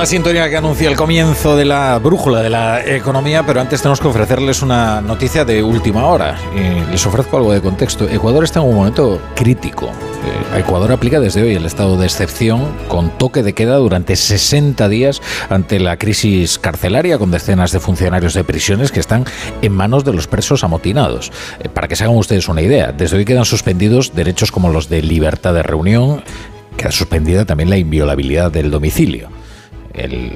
La sintonía que anuncia el comienzo de la brújula de la economía, pero antes tenemos que ofrecerles una noticia de última hora. Y les ofrezco algo de contexto. Ecuador está en un momento crítico. Eh, Ecuador aplica desde hoy el estado de excepción con toque de queda durante 60 días ante la crisis carcelaria con decenas de funcionarios de prisiones que están en manos de los presos amotinados. Eh, para que se hagan ustedes una idea, desde hoy quedan suspendidos derechos como los de libertad de reunión, queda suspendida también la inviolabilidad del domicilio el,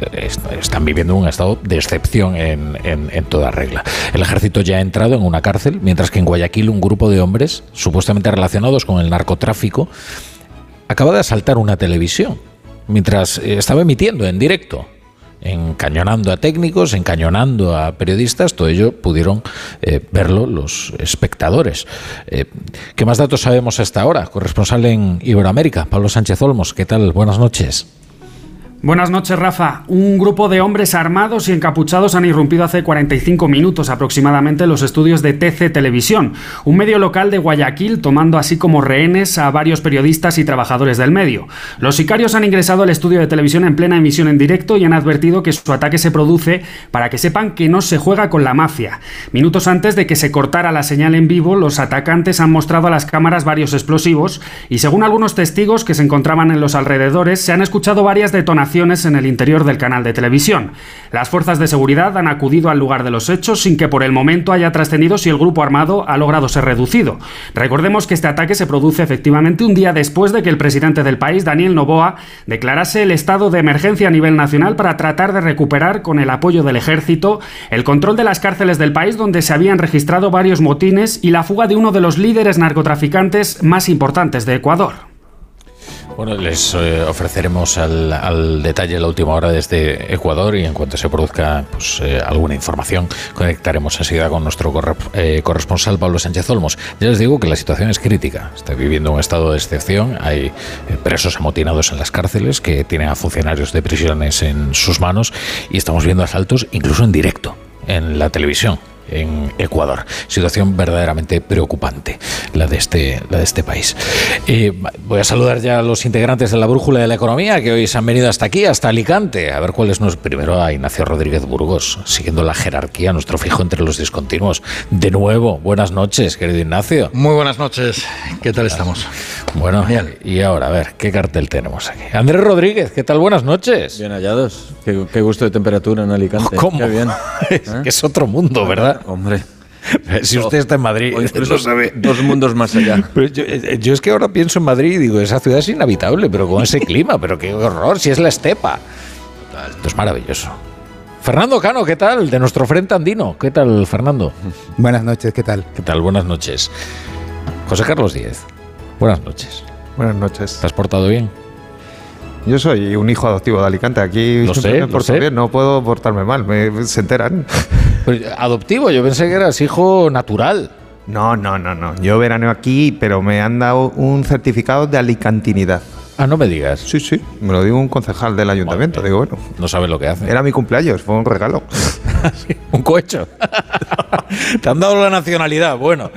están viviendo un estado de excepción en, en, toda regla. El ejército ya ha entrado en una cárcel, mientras que en Guayaquil un grupo de hombres, supuestamente relacionados con el narcotráfico, acaba de asaltar una televisión, mientras estaba emitiendo en directo encañonando a técnicos, encañonando a periodistas, todo ello pudieron eh, verlo los espectadores. Eh, ¿Qué más datos sabemos hasta ahora? Corresponsal en Iberoamérica, Pablo Sánchez Olmos, ¿qué tal? Buenas noches. Buenas noches, Rafa. Un grupo de hombres armados y encapuchados han irrumpido hace 45 minutos aproximadamente los estudios de TC Televisión, un medio local de Guayaquil, tomando así como rehenes a varios periodistas y trabajadores del medio. Los sicarios han ingresado al estudio de televisión en plena emisión en directo y han advertido que su ataque se produce para que sepan que no se juega con la mafia. Minutos antes de que se cortara la señal en vivo, los atacantes han mostrado a las cámaras varios explosivos y según algunos testigos que se encontraban en los alrededores, se han escuchado varias detonaciones en el interior del canal de televisión. Las fuerzas de seguridad han acudido al lugar de los hechos sin que por el momento haya trascendido si el grupo armado ha logrado ser reducido. Recordemos que este ataque se produce efectivamente un día después de que el presidente del país, Daniel Noboa, declarase el estado de emergencia a nivel nacional para tratar de recuperar con el apoyo del ejército el control de las cárceles del país donde se habían registrado varios motines y la fuga de uno de los líderes narcotraficantes más importantes de Ecuador. Bueno, les eh, ofreceremos al, detalle la última hora desde Ecuador y en cuanto se produzca pues, eh, alguna información conectaremos enseguida con nuestro eh, corresponsal Pablo Sánchez Olmos. Ya les digo que la situación es crítica. Está viviendo un estado de excepción. Hay presos amotinados en las cárceles que tienen a funcionarios de prisiones en sus manos y estamos viendo asaltos incluso en directo en la televisión en Ecuador. Situación verdaderamente preocupante la de este, la de este país. Eh, voy a saludar ya a los integrantes de la Brújula de la Economía que hoy se han venido hasta aquí, hasta Alicante. A ver cuál es nuestro. Primero a Ignacio Rodríguez Burgos, siguiendo la jerarquía, nuestro fijo entre los discontinuos. De nuevo, buenas noches, querido Ignacio. Muy buenas noches. ¿Qué tal estamos? Bueno, y ahora, a ver, ¿qué cartel tenemos aquí? Andrés Rodríguez, ¿qué tal? Buenas noches. Bien hallados. Qué, gusto de temperatura en Alicante. ¿Cómo? Qué bien. es que es otro mundo, ¿verdad? Hombre. Si usted está en Madrid, lo sabe. Dos mundos más allá. Eh, yo, es que ahora pienso en Madrid y digo, esa ciudad es inhabitable, pero con ese clima, pero qué horror, si es la estepa. Esto es maravilloso. Fernando Cano, ¿qué tal? De nuestro frente andino. ¿Qué tal, Fernando? Buenas noches, ¿qué tal? ¿Qué tal? Buenas noches. José Carlos Díez. Buenas noches. Buenas noches. ¿Te has portado bien? Yo soy un hijo adoptivo de Alicante. Aquí lo sé, me bien, no puedo portarme mal, me, se enteran. Adoptivo, yo pensé que eras hijo natural. No, no, no, no. Yo veraneo aquí, pero me han dado un certificado de alicantinidad. Ah, no me digas. Sí, sí, me lo digo un concejal del ayuntamiento. digo, bueno. No sabes lo que hace. Era mi cumpleaños, fue un regalo. un cohecho. Te han dado la nacionalidad. Bueno,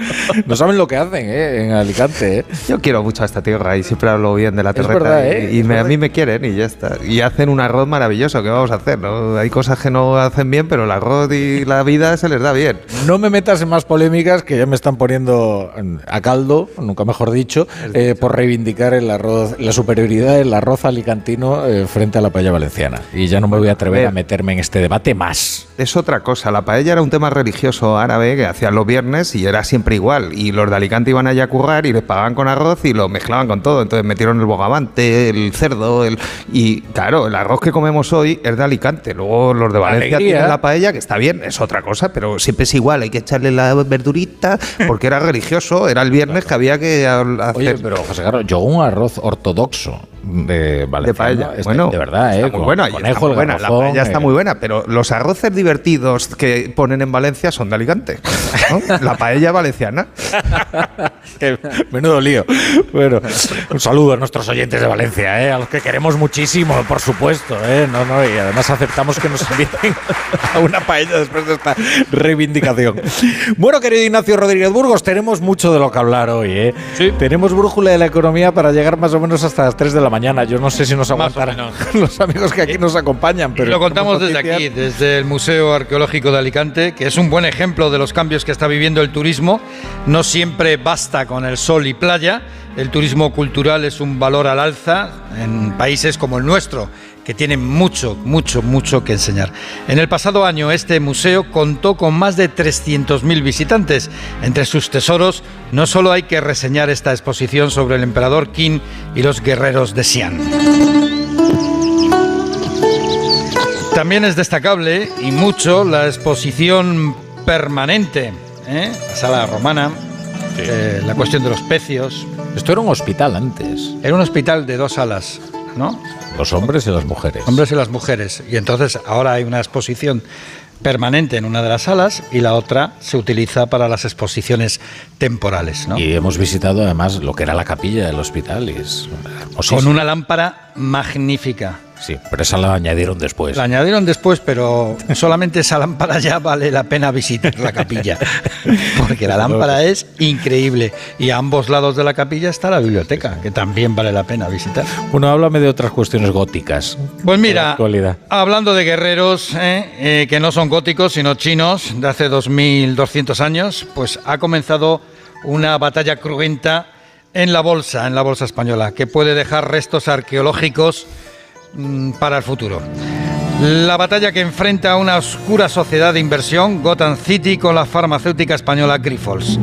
no saben lo que hacen ¿eh? en Alicante. ¿eh? Yo quiero mucho a esta tierra y siempre hablo bien de la tierra. ¿eh? Y, a mí me quieren y ya está. Y hacen un arroz maravilloso. ¿Qué vamos a hacer? ¿no? Hay cosas que no hacen bien, pero el arroz y la vida se les da bien. No me metas en más polémicas que ya me están poniendo a caldo, nunca mejor dicho, eh, por reivindicar el arroz, la superioridad del arroz alicantino frente a la paella valenciana. Y ya no me voy a atrever a, meterme en este debate más. Es otra cosa. La paella era un tema religioso árabe que hacían los viernes y era siempre igual. Y los de Alicante iban allá a currar y les pagaban con arroz y lo mezclaban con todo. Entonces metieron el bogavante, el cerdo, el... y claro, el arroz que comemos hoy es de Alicante. Luego los de Valencia tienen la paella, que está bien, es otra cosa, pero siempre es igual. Hay que echarle la verdurita porque era religioso, era el viernes que había que hacer. Oye, pero José Carlos, yo un arroz ortodoxo de Valencia. de paella. Este, bueno, de verdad, ¿eh? está muy Con buena, conejo, está muy la paella está eh. muy buena, pero los arroces divertidos que ponen en Valencia son de Alicante. ¿no? La paella valenciana. Menudo lío. Bueno, un saludo a nuestros oyentes de Valencia, ¿eh? a los que queremos muchísimo, por supuesto. ¿eh? No, no, y además aceptamos que nos inviten a una paella después de esta reivindicación. Bueno, querido Ignacio Rodríguez Burgos, tenemos mucho de lo que hablar hoy. ¿eh? Sí. Tenemos brújula de la economía para llegar más o menos hasta las 3 de la mañana. Yo no sé si nos aguantarán los amigos que aquí nos acompañan. Pero y lo contamos desde aquí, desde el Museo Arqueológico de Alicante, que es un buen ejemplo de los cambios que está viviendo el turismo. No siempre basta con el sol y playa. El turismo cultural es un valor al alza en países como el nuestro, que tienen mucho, mucho, mucho que enseñar. En el pasado año este museo contó con más de 300.000 visitantes. Entre sus tesoros no solo hay que reseñar esta exposición sobre el emperador Qin y los guerreros de Xi'an. También es destacable y mucho la exposición permanente, ¿eh? la sala romana, eh, la cuestión de los pecios. Esto era un hospital antes. Era un hospital de dos salas, ¿no? Los hombres y las mujeres. Hombres y las mujeres. Y entonces ahora hay una exposición permanente en una de las salas y la otra se utiliza para las exposiciones temporales, ¿no? Y hemos visitado además lo que era la capilla del hospital y es. Con una lámpara magnífica. Sí, pero esa la añadieron después. La añadieron después, pero solamente esa lámpara ya vale la pena visitar la capilla. Porque la lámpara es increíble. Y a ambos lados de la capilla está la biblioteca, que también vale la pena visitar. Bueno, háblame de otras cuestiones góticas. Pues mira, actualidad. hablando de guerreros eh, eh, que no son góticos, sino chinos, de hace 2200 años, pues ha comenzado una batalla cruenta en la bolsa, en la bolsa española, que puede dejar restos arqueológicos para el futuro. La batalla que enfrenta una oscura sociedad de inversión, Gotham City, con la farmacéutica española Grifols.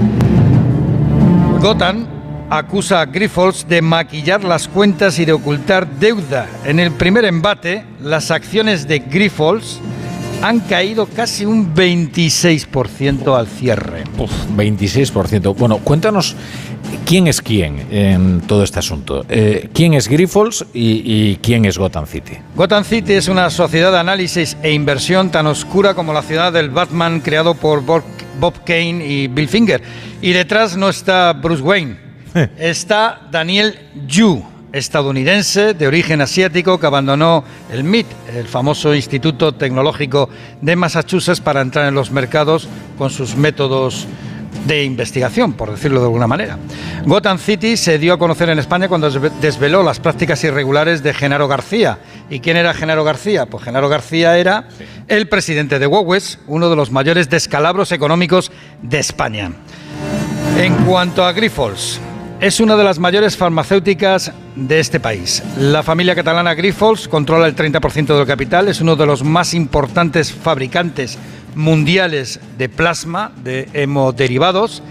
Gotham acusa a Grifols de maquillar las cuentas y de ocultar deuda. En el primer embate, las acciones de Grifols han caído casi un 26% al cierre. Uf, 26%. Bueno, cuéntanos quién es quién en todo este asunto. Eh, ¿Quién es Grifols y, y quién es Gotham City? Gotham City es una sociedad de análisis e inversión tan oscura como la ciudad del Batman creado por Bob, Bob Kane y Bill Finger. Y detrás no está Bruce Wayne, está Daniel Yu, estadounidense de origen asiático que abandonó el MIT, el famoso Instituto Tecnológico de Massachusetts, para entrar en los mercados con sus métodos de investigación, por decirlo de alguna manera. Gotham City se dio a conocer en España cuando desve- desveló las prácticas irregulares de Genaro García. ¿Y quién era Genaro García? Pues Genaro García era el presidente de Huawei, uno de los mayores descalabros económicos de España. En cuanto a Grifols, es una de las mayores farmacéuticas de este país. La familia catalana Grifols controla el 30% del capital, es uno de los más importantes fabricantes mundiales de plasma, de hemoderivados.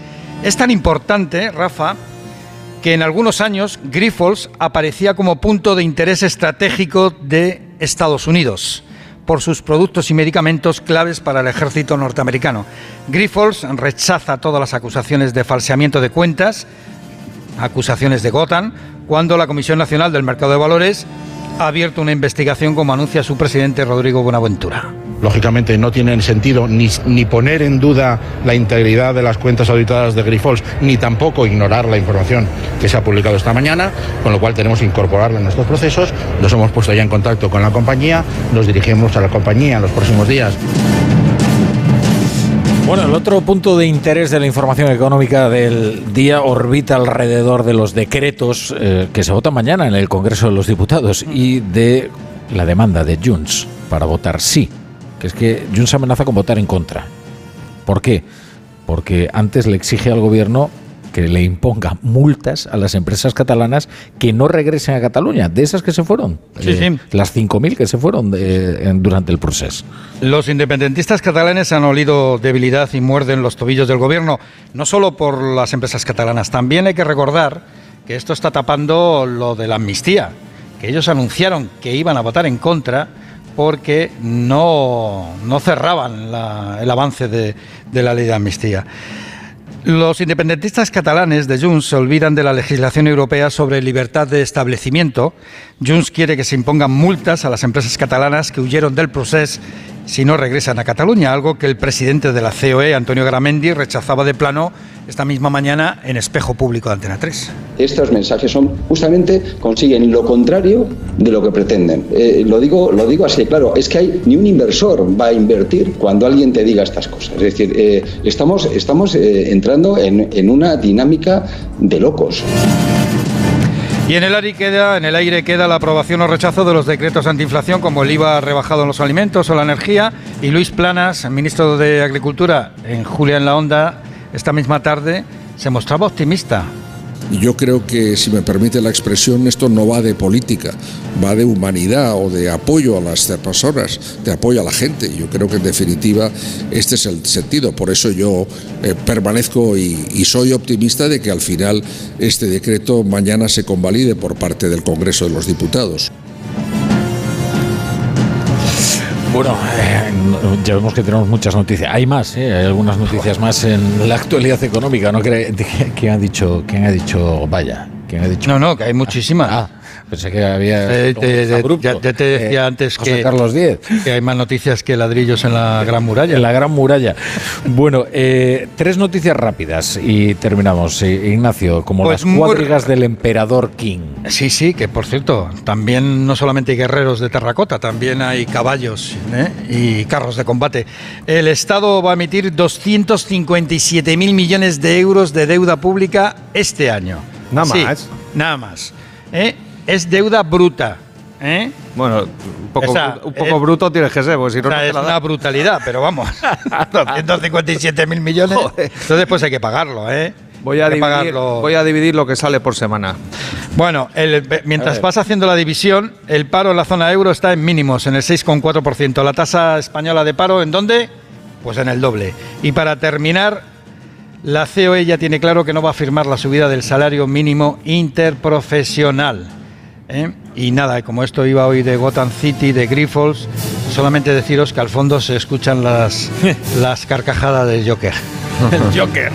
Es tan importante, Rafa, que en algunos años Grifols aparecía como punto de interés estratégico de Estados Unidos por sus productos y medicamentos claves para el ejército norteamericano. Grifols rechaza todas las acusaciones de falseamiento de cuentas, acusaciones de Gotham, cuando la Comisión Nacional del Mercado de Valores ha abierto una investigación como anuncia su presidente Rodrigo Buenaventura. Lógicamente no tiene sentido ni, ni poner en duda la integridad de las cuentas auditadas de Grifols, ni tampoco ignorar la información que se ha publicado esta mañana, con lo cual tenemos que incorporarla en nuestros procesos. Nos hemos puesto ya en contacto con la compañía, nos dirigimos a la compañía en los próximos días. Bueno, el otro punto de interés de la información económica del día orbita alrededor de los decretos eh, que se votan mañana en el Congreso de los Diputados y de la demanda de Junts para votar sí, que es que Junts amenaza con votar en contra. ¿Por qué? Porque antes le exige al gobierno que le imponga multas a las empresas catalanas que no regresen a Cataluña, de esas que se fueron, Sí, eh, sí. las 5.000 que se fueron de- en- durante el proceso. Los independentistas catalanes han olido debilidad y muerden los tobillos del gobierno, no solo por las empresas catalanas, también hay que recordar que esto está tapando lo de la amnistía, que ellos anunciaron que iban a votar en contra porque no, no cerraban la- el avance de, de la ley de amnistía. Los independentistas catalanes de Junts se olvidan de la legislación europea sobre libertad de establecimiento. Junts quiere que se impongan multas a las empresas catalanas que huyeron del proceso si no regresan a Cataluña, algo que el presidente de la COE, Antonio Garamendi, rechazaba de plano esta misma mañana en espejo público de Antena 3. Estos mensajes son justamente consiguen lo contrario de lo que pretenden. Eh, lo digo, lo digo así, claro, es que hay ni un inversor va a invertir cuando alguien te diga estas cosas. Es decir, eh, estamos, estamos eh, entrando en, en una dinámica de locos. Y en el, aire queda, en el aire queda la aprobación o rechazo de los decretos antiinflación como el IVA rebajado en los alimentos o la energía. Y Luis Planas, ministro de Agricultura, en Julia en la Onda, esta misma tarde, se mostraba optimista yo creo que, si me permite la expresión, esto no va de política, va de humanidad o de apoyo a las personas, de apoyo a la gente. Yo creo que, en definitiva, este es el sentido. Por eso yo eh, permanezco y, y soy optimista de que al final este decreto mañana se convalide por parte del Congreso de los Diputados. Bueno, eh, ya vemos que tenemos muchas noticias. Hay más, ¿eh? hay algunas noticias más en la actualidad económica. ¿no? ¿Quién ha dicho? ¿Quién ha dicho? Vaya. ¿Quién ha dicho? No, no, que hay muchísimas. Ah, pensé que había. Eh, te, ya, te decía eh, antes José que, Carlos X. que hay más noticias que ladrillos en la Gran Muralla. En la Gran Muralla. Bueno, eh, tres noticias rápidas y terminamos. Eh, Ignacio, como Pues las cuadrigas del emperador King. Sí, sí, que por cierto, también no solamente hay guerreros de terracota, también hay caballos ¿eh? y carros de combate. El Estado va a emitir 257 mil millones de euros de deuda pública este año. Nada Sí, más. nada más. ¿eh? Es deuda bruta. ¿eh? Bueno, un poco, un bruto tienes que ser, porque si no, O sea, no te es la una da. brutalidad, pero vamos. 257 mil millones. Joder. Entonces, pues hay que pagarlo, ¿eh? Voy a, dividir, pagarlo. voy a dividir lo que sale por semana. Bueno, el- mientras vas haciendo la división, el paro en la zona euro está en mínimos, en el 6,4%. La tasa española de paro, ¿en dónde? Pues en el doble. Y para terminar, la COE ya tiene claro que no va a firmar la subida del salario mínimo interprofesional. ¿Eh? Y nada, como esto iba hoy de Gotham City, de Grifols, solamente deciros que al fondo se escuchan las, las carcajadas del Joker. Joker.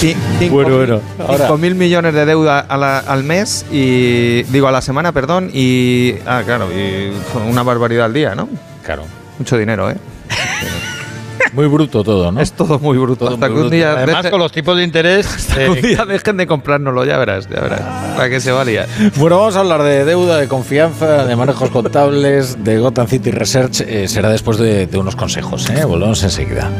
Ci- cinco Bueno, bueno, ahora- cinco mil millones de deuda a la- al mes y digo a la semana, perdón, y ah, claro, y una barbaridad al día, ¿no? Claro. Mucho dinero, ¿eh? Muy bruto todo, ¿no? Es todo muy bruto. Todo hasta muy que un bruto. día, Además, deje- con los tipos de interés... hasta que un eh, día dejen de comprárnoslo, ya verás, ya verás. Para que se valía. Bueno, vamos a hablar de deuda, de confianza, de manejos contables, de Gotham City Research. Eh, será después de, de unos consejos. ¿eh? Volvemos enseguida.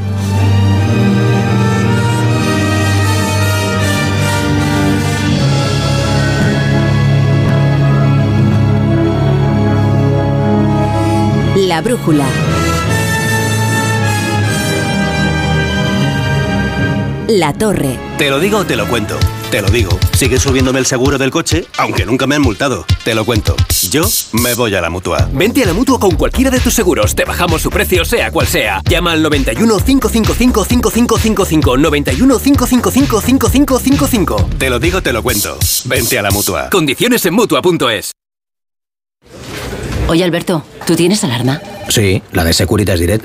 La brújula. La torre. Te lo digo o te lo cuento. Te lo digo. Sigue subiéndome el seguro del coche, aunque nunca me han multado. Te lo cuento. Yo me voy a la mutua. Vente a la mutua con cualquiera de tus seguros. Te bajamos su precio, sea cual sea. Llama al 91 555 5555. 91 555 5555. Te lo digo, te lo cuento. Vente a la mutua. Condiciones en mutua.es. Oye, Alberto, ¿tú tienes alarma? Sí, la de Securitas Direct.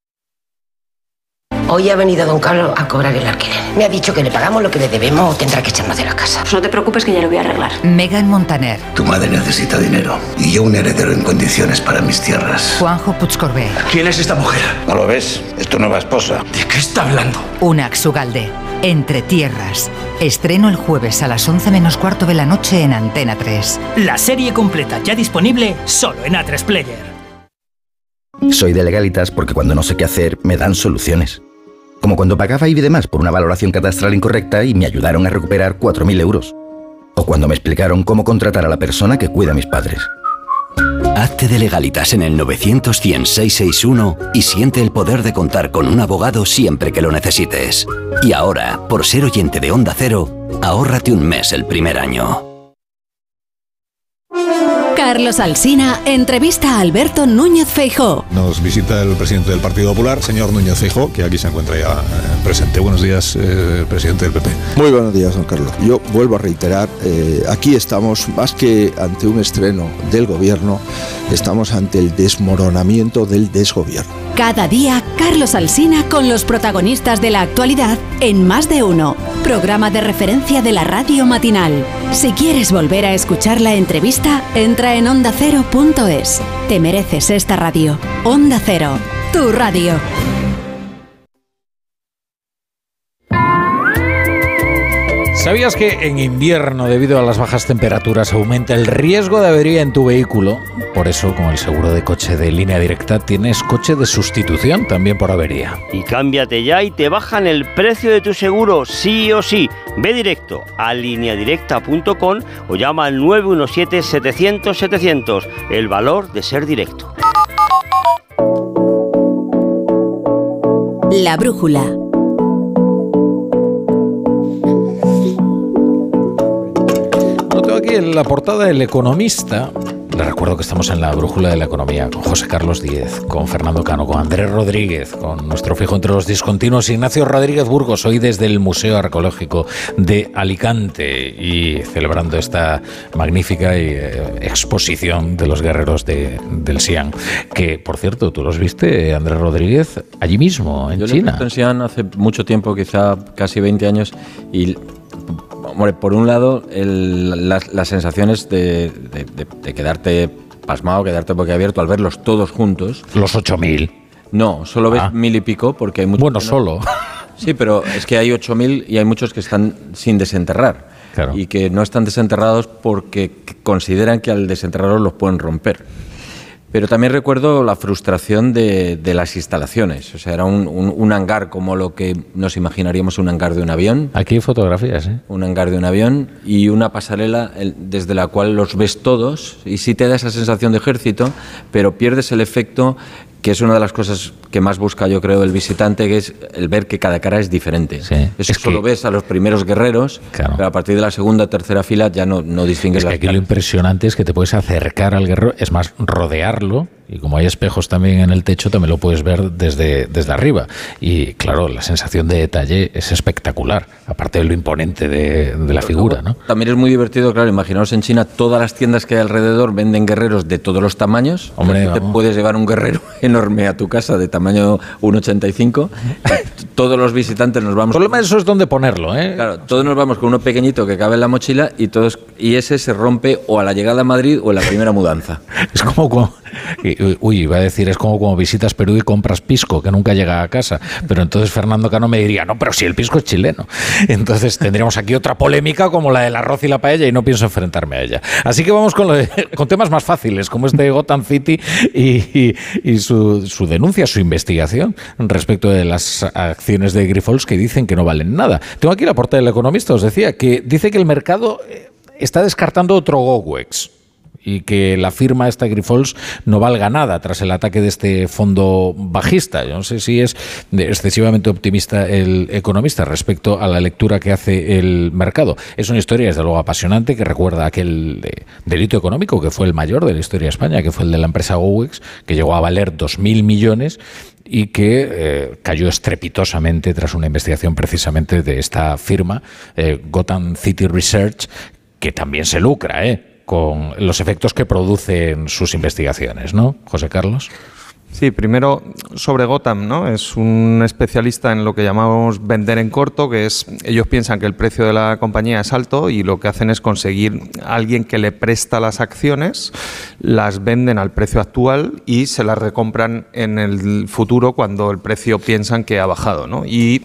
Hoy ha venido don Carlos a cobrar el alquiler. Me ha dicho que le pagamos lo que le debemos o tendrá que echarnos de la casa. Pues no te preocupes que ya lo voy a arreglar. Megan Montaner, Tu madre necesita dinero y yo un heredero en condiciones para mis tierras. Juanjo Puigcorbé, ¿Quién es esta mujer? ¿No lo ves? Es tu nueva esposa. ¿De qué está hablando? Unax Ugalde, Entre Tierras. Estreno el jueves a las 11 menos cuarto de la noche en Antena 3. La serie completa ya disponible solo en A3 Player. Soy de legalitas porque cuando no sé qué hacer me dan soluciones. Como cuando pagaba IBI de más por una valoración catastral incorrecta y me ayudaron a recuperar 4.000 euros. O cuando me explicaron cómo contratar a la persona que cuida a mis padres. Hazte de legalitas en el 900 y siente el poder de contar con un abogado siempre que lo necesites. Y ahora, por ser oyente de Onda Cero, ahórrate un mes el primer año. Carlos Alsina entrevista a Alberto Núñez Feijó. Nos visita el presidente del Partido Popular, señor Núñez Feijó, que aquí se encuentra ya eh, presente. Buenos días, eh, presidente del PP. Muy buenos días, don Carlos. Yo vuelvo a reiterar, eh, aquí estamos más que ante un estreno del gobierno, estamos ante el desmoronamiento del desgobierno. Cada día, Carlos Alsina con los protagonistas de la actualidad en Más de Uno, programa de referencia de la radio matinal. Si quieres volver a escuchar la entrevista, entra en ondacero.es. Te mereces esta radio. Onda Cero, tu radio. ¿Sabías que en invierno, debido a las bajas temperaturas, aumenta el riesgo de avería en tu vehículo? Por eso, con el seguro de coche de línea directa, tienes coche de sustitución también por avería. Y cámbiate ya y te bajan el precio de tu seguro, sí o sí. Ve directo a lineadirecta.com o llama al 917-700-700. El valor de ser directo. La brújula. En la portada del Economista. Les recuerdo que estamos en la brújula de la economía con José Carlos Díez, con Fernando Cano, con Andrés Rodríguez, con nuestro fijo entre los discontinuos Ignacio Rodríguez Burgos, hoy desde el Museo Arqueológico de Alicante y celebrando esta magnífica eh, exposición de los guerreros de, del Xi'an. Que, por cierto, tú los viste, Andrés Rodríguez, allí mismo, en Yo China. visto en Xi'an hace mucho tiempo, quizá casi 20 años, y hombre, por un lado, el- las, las sensaciones de, de- de- de quedarte pasmado, quedarte boquiabierto al verlos todos juntos. Los 8.000. No, solo ves Ah. mil y pico porque hay muchos. Bueno, no- solo. Sí, pero es que hay 8.000 y hay muchos que están sin desenterrar. Y que no están desenterrados porque consideran que al desenterrarlos los pueden romper. Pero también recuerdo la frustración de, de las instalaciones. O sea, era un, un- un hangar como lo que nos imaginaríamos un hangar de un avión. Aquí hay fotografías, ¿eh? Un hangar de un avión y una pasarela el- desde la cual los ves todos y sí te da esa sensación de ejército, pero pierdes el efecto que es una de las cosas que más busca yo creo el visitante, que es el ver que cada cara es diferente. Eso solo ves a los primeros guerreros, pero a partir de la segunda o tercera fila ya no, no distingues Es que las aquí lo impresionante es que te puedes acercar al guerrero, es más, rodearlo, y como hay espejos también en el techo, también lo puedes ver desde, desde arriba. Y claro, la sensación de detalle es espectacular, aparte de lo imponente de, de la figura, ¿no? También es muy divertido, claro, imaginaos en China, todas las tiendas que hay alrededor venden guerreros de todos los tamaños. Hombre, te puedes llevar un guerrero enorme a tu casa de tamaño 1,85. todos los visitantes nos vamos... El problema eso es dónde ponerlo, ¿eh? Claro, todos nos vamos con uno pequeñito que cabe en la mochila y, todos, y ese se rompe o a la llegada a Madrid o en la primera mudanza. Es como cuando, y- uy, iba a decir, es como visitas Perú y compras pisco, que nunca llega a casa. Pero entonces Fernando Cano me diría, no, pero si el pisco es chileno. Entonces tendríamos aquí otra polémica como la del arroz y la paella y no pienso enfrentarme a ella. Así que vamos con, lo de- con temas más fáciles, como este Gotham City y su, su denuncia, su investigación respecto de las acciones de Grifols que dicen que no valen nada. Tengo aquí la portada del Economista, os decía, que dice que el mercado eh, está descartando otro GoWex y que la firma esta Grifols no valga nada tras el ataque de este fondo bajista. Yo no sé si es excesivamente optimista el economista respecto a la lectura que hace el mercado. Es una historia, desde luego, apasionante que recuerda aquel eh, delito económico que fue el mayor de la historia de España, que fue el de la empresa Gowex, que llegó a valer 2.000 millones y que eh, cayó estrepitosamente tras una investigación precisamente de esta firma, eh, Gotham City Research, que también se lucra, ¿eh? Con los efectos que producen sus investigaciones, ¿no, José Carlos? Sí, primero sobre Gotham, ¿no? Es un especialista en lo que llamamos vender en corto, que es ellos piensan que el precio de la compañía es alto y lo que hacen es conseguir a alguien que le presta las acciones, las venden al precio actual y se las recompran en el futuro cuando el precio piensan que ha bajado, ¿no? Y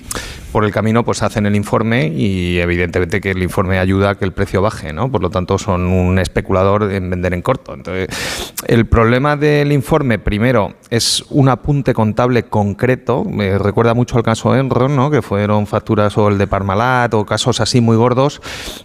por el camino pues hacen el informe y evidentemente que el informe ayuda a que el precio baje, ¿no? Por lo tanto son un especulador en vender en corto. Entonces, el problema del informe, primero, es un apunte contable concreto. Me recuerda mucho al caso Enron, ¿no? Que fueron facturas o el de Parmalat o casos así muy gordos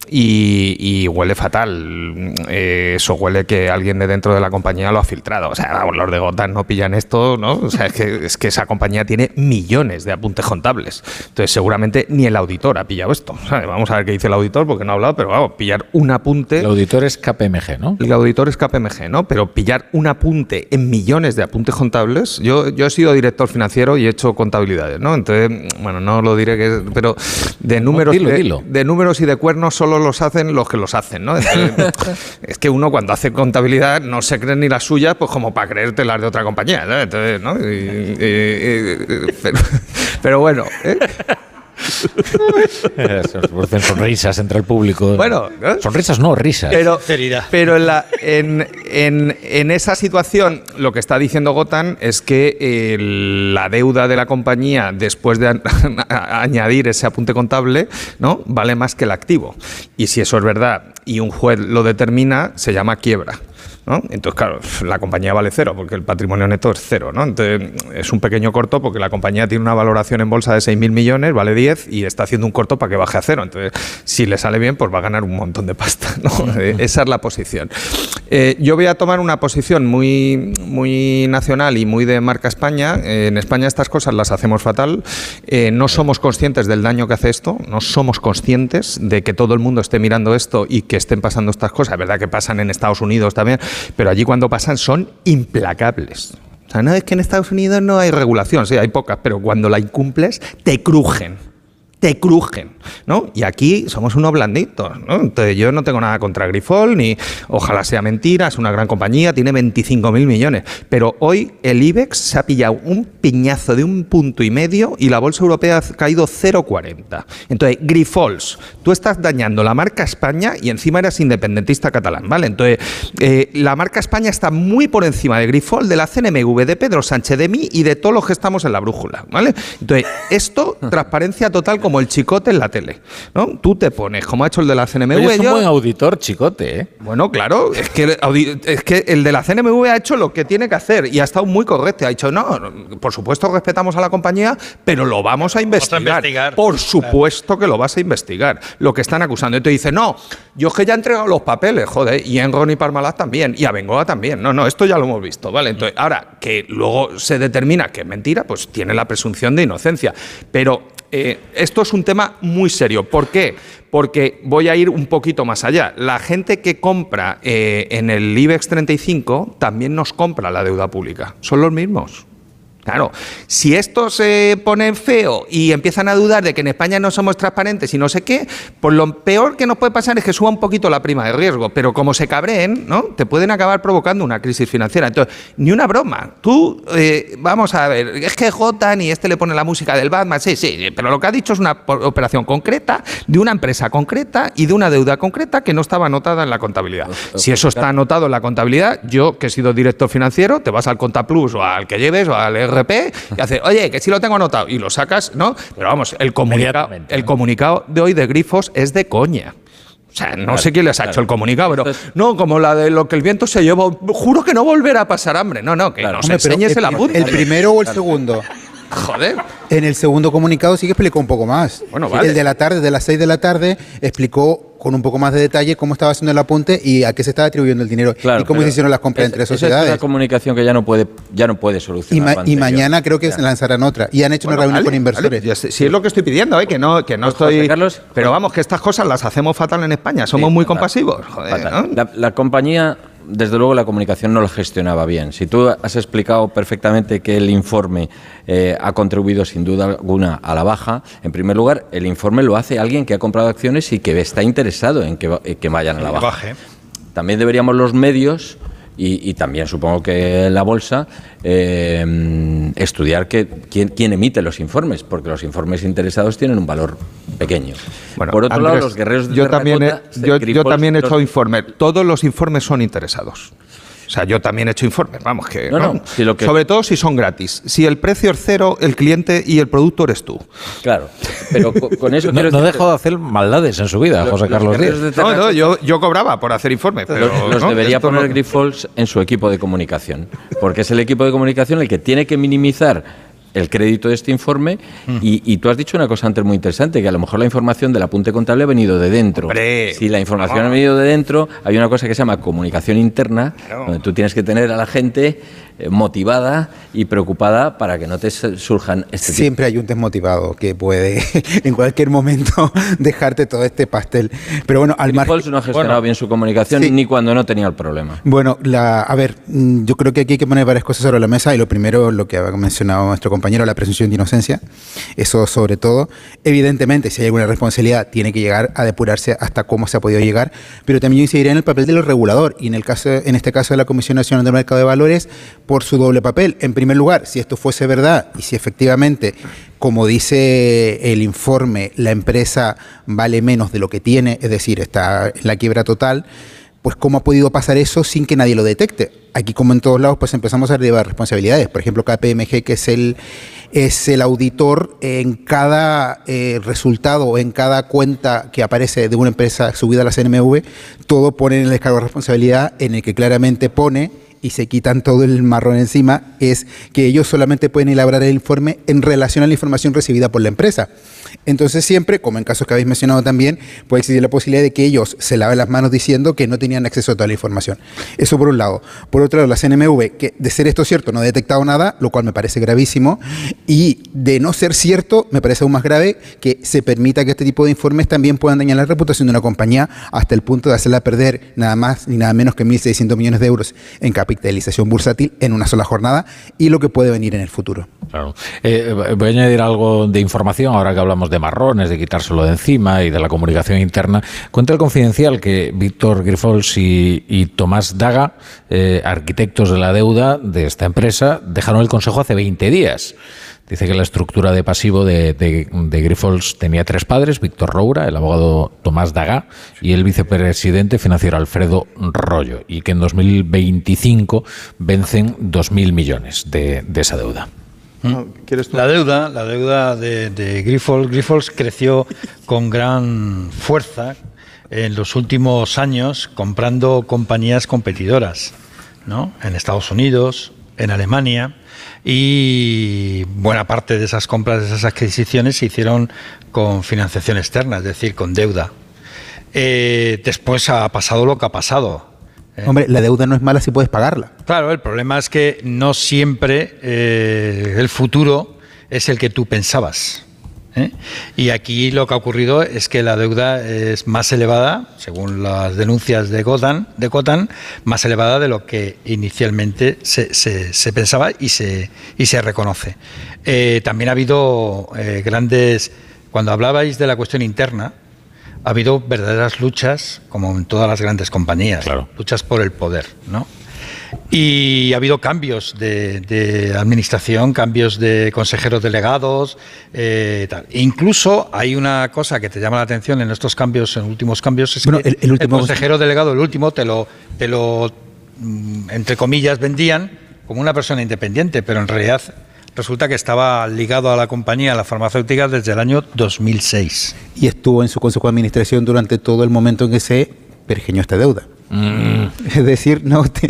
y, huele fatal. Eh, eso huele que alguien de dentro de la compañía lo ha filtrado. O sea, los de Gotham no pillan esto, ¿no? O sea, es que, es que esa compañía tiene millones de apuntes contables. Entonces, seguramente ni el auditor ha pillado esto. Vamos a ver qué dice el auditor porque no ha hablado, pero vamos, pillar un apunte. El auditor es KPMG, ¿no? El auditor es KPMG, ¿no? Pero pillar un apunte en millones de apuntes contables. Yo, yo he sido director financiero y he hecho contabilidades, ¿no? Entonces, bueno, no lo diré que. Pero de números, dilo, de, dilo. de números y de cuernos solo los hacen los que los hacen, ¿no? Entonces, es que uno cuando hace contabilidad no se cree ni las suyas, pues como para creerte las de otra compañía, ¿no? Entonces, ¿no? Y- y- y- y- pero, pero bueno, ¿eh? Se producen sonrisas entre el público. Bueno, ¿eh? sonrisas no, risas. Pero, pero en, la- en, en- en esa situación, lo que está diciendo Gotan es que eh, la deuda de la compañía, después de añadir ese apunte contable, ¿no? vale más que el activo. Y si eso es verdad y un juez lo determina, se llama quiebra. ¿No? Entonces, claro, la compañía vale cero porque el patrimonio neto es cero. ¿no? Entonces, es un pequeño corto porque la compañía tiene una valoración en bolsa de 6.000 millones, vale 10 y está haciendo un corto para que baje a cero. Entonces, si le sale bien, pues va a ganar un montón de pasta. ¿no? Eh, Esa es la posición. Eh, yo voy a tomar una posición muy, muy nacional y muy de marca España. Eh, en España estas cosas las hacemos fatal. Eh, no somos conscientes del daño que hace esto. No somos conscientes de que todo el mundo esté mirando esto y que estén pasando estas cosas. Es verdad que pasan en Estados Unidos también, pero allí cuando pasan son implacables. O sea, no es que en Estados Unidos no hay regulación, sí, hay pocas, pero cuando la incumples te crujen te crujen, ¿no? Y aquí somos unos blanditos, ¿no? Entonces yo no tengo nada contra Grifol, ni ojalá sea mentira, es una gran compañía, tiene 25.000 millones, pero hoy el IBEX se ha pillado un piñazo de un punto y medio y la bolsa europea ha caído 0,40. Entonces, Grifols, tú estás dañando la marca España y encima eres independentista catalán, ¿vale? Entonces, eh, la marca España está muy por encima de Grifol, de la CNMV, de Pedro Sánchez, de mí y de todos los que estamos en la brújula, ¿vale? Entonces, esto, transparencia total como el chicote en la tele, ¿no? Tú te pones, como ha hecho el de la CNMV. Oye, es un yo- buen auditor, chicote, ¿eh? bueno, claro, es que, es que el de la CNMV ha hecho lo que tiene que hacer y ha estado muy correcto. Ha dicho, no, por supuesto respetamos a la compañía, pero lo vamos a investigar. investigar. Por supuesto que lo vas a investigar. Lo que están acusando. Y te dice, no, yo es que ya he entregado los papeles, joder, y Enron y Parmalat también, y a Bengoa también. No, no, esto ya lo hemos visto, ¿vale? Entonces, ahora que luego se determina que es mentira, pues tiene la presunción de inocencia. Pero eh, esto es un tema muy serio. ¿Por qué? Porque voy a ir un poquito más allá. La gente que compra eh, en el IBEX 35 también nos compra la deuda pública. Son los mismos. Claro, si esto se pone feo y empiezan a dudar de que en España no somos transparentes y no sé qué, pues lo peor que nos puede pasar es que suba un poquito la prima de riesgo, pero como se cabreen, ¿no? Te pueden acabar provocando una crisis financiera. Entonces, ni una broma. Tú, eh, vamos a ver, es que Jotan y este le pone la música del Batman, sí, sí, pero lo que ha dicho es una operación concreta, de una empresa concreta y de una deuda concreta que no estaba anotada en la contabilidad. Si eso está anotado en la contabilidad, yo que he sido director financiero, te vas al Contaplus o al que lleves o al RP y haces, oye, que sí lo tengo anotado y lo sacas, ¿no? Pero vamos, el comunicado, el comunicado de hoy de Grifos es de coña. O sea, no sé quién les ha hecho el comunicado, pero no, como la de lo que el viento se llevó, juro que no volverá a pasar hambre. No, no, que nos Hombre, enseñes el, el, apunte. el primero o el segundo. Joder. En el segundo comunicado sí que explicó un poco más. Bueno, vale. El de la tarde, de las 6 de la tarde, explicó con un poco más de detalle cómo estaba haciendo el apunte y a qué se estaba atribuyendo el dinero Claro, y cómo se hicieron las compras es- entre esa Es sociedades. una comunicación que ya no puede, ya no puede Y, solucionar. ma- y mañana creo que Ya. se lanzarán otra. Y han hecho Bueno, una reunión con inversores. sé, si es lo que estoy pidiendo, ¿eh? que no, que no Pues, José estoy. Carlos, pero vamos, que estas cosas las hacemos fatal en España. Somos Sí, muy fatal. compasivos. Joder, Fatal. ¿no? La, la compañía, desde luego, la comunicación no lo gestionaba bien. Si tú has explicado perfectamente que el informe eh, ha contribuido sin duda alguna a la baja, en primer lugar, el informe lo hace alguien que ha comprado acciones y que está interesado en que, que vayan a la baja. También deberíamos los medios y, y también supongo que la bolsa eh, estudiar que, quién, quién emite los informes, porque los informes interesados tienen un valor pequeño. Bueno, Por otro lado, los guerreros de yo también, he, yo, yo también he hecho informe. Todos los informes son interesados. O sea, yo también he hecho informes, vamos, que... No, no, si lo que- Sobre todo si son gratis. Si el precio es cero, el cliente y el producto eres tú. Claro, pero co- con eso No, no decirte- dejó de hacer maldades en su vida, Los- José los Carlos Díaz. No, no, yo, yo cobraba por hacer informes, pero... los, los no, debería esto poner no- Grifols en su equipo de comunicación, porque es el equipo de comunicación el que tiene que minimizar el crédito de este informe y, y tú has dicho una cosa antes muy interesante, que a lo mejor la información del apunte contable ha venido de dentro. si la información ha venido de dentro, hay una cosa que se llama comunicación interna, donde tú tienes que tener a la gente eh, motivada y preocupada para que no te su- surjan este tipo Siempre hay un desmotivado que puede en cualquier momento dejarte todo este pastel. Pero bueno, al margen. No ha gestionado bien su comunicación ni cuando no tenía el problema. Bueno, la, a ver, mm, yo creo que aquí hay que poner varias cosas sobre la mesa y lo primero, lo que ha mencionado nuestro compañero, la presunción de inocencia. Eso sobre todo. Evidentemente, si hay alguna responsabilidad, tiene que llegar a depurarse hasta cómo se ha podido llegar, pero también yo incidiría en el papel del regulador y en, el caso, en este caso de la Comisión Nacional del Mercado de Valores por su doble papel. En primer lugar, si esto fuese verdad y si efectivamente, como dice el informe, la empresa vale menos de lo que tiene, es decir, está en la quiebra total, pues cómo ha podido pasar eso sin que nadie lo detecte. Aquí, como en todos lados, pues empezamos a derivar responsabilidades. Por ejemplo, KPMG, que es el, es el auditor en cada eh, resultado en cada cuenta que aparece de una empresa subida a la CNMV, todo pone en el descargo de responsabilidad en el que claramente pone y se quitan todo el marrón encima, es que ellos solamente pueden elaborar el informe en relación a la información recibida por la empresa. Entonces siempre, como en casos que habéis mencionado también, puede existir la posibilidad de que ellos se laven las manos diciendo que no tenían acceso a toda la información. Eso por un lado. Por otro lado, la CNMV, que de ser esto cierto no ha detectado nada, lo cual me parece gravísimo, y de no ser cierto, me parece aún más grave que se permita que este tipo de informes también puedan dañar la reputación de una compañía hasta el punto de hacerla perder nada más ni nada menos que 1.600 millones de euros en capitalización bursátil en una sola jornada y lo que puede venir en el futuro. Claro. Eh, voy a añadir algo de información ahora que hablamos de marrones, de quitárselo de encima y de la comunicación interna. Cuenta el confidencial que Víctor Grifols y, Tomás Daga, eh, arquitectos de la deuda de esta empresa, dejaron el consejo hace 20 días. Dice que la estructura de pasivo de, de, Grifols tenía tres padres, Víctor Roura, el abogado Tomás Daga y el vicepresidente financiero Alfredo Rollo, y que en 2025 vencen 2.000 millones de esa deuda. La deuda, la deuda de, de Grifols, Grifols creció con gran fuerza en los últimos años comprando compañías competidoras, ¿no? En Estados Unidos, en Alemania y buena parte de esas compras, de esas adquisiciones se hicieron con financiación externa, es decir, con deuda. Eh, después ha pasado lo que ha pasado. ¿Eh? Hombre, la deuda no es mala si puedes pagarla. Claro, el problema es que no siempre eh, el futuro es el que tú pensabas. ¿eh? Y aquí lo que ha ocurrido es que la deuda es más elevada, según las denuncias de Gotan, de más elevada de lo que inicialmente se, se- se pensaba y se, y se reconoce. También ha habido grandes, cuando hablabais de la cuestión interna, ha habido verdaderas luchas, como en todas las grandes compañías, luchas por el poder, ¿no? Y ha habido cambios de, de administración, cambios de consejeros delegados, eh, tal. E incluso hay una cosa que te llama la atención en estos cambios, en últimos cambios, es Bueno, que el- el último- consejero delegado, el último, te lo, te lo, mm, entre comillas, vendían como una persona independiente, pero en realidad resulta que estaba ligado a la compañía, a la farmacéutica, desde el año 2006. Y estuvo en su consejo de administración durante todo el momento en que se pergeñó esta deuda. Es decir, no te-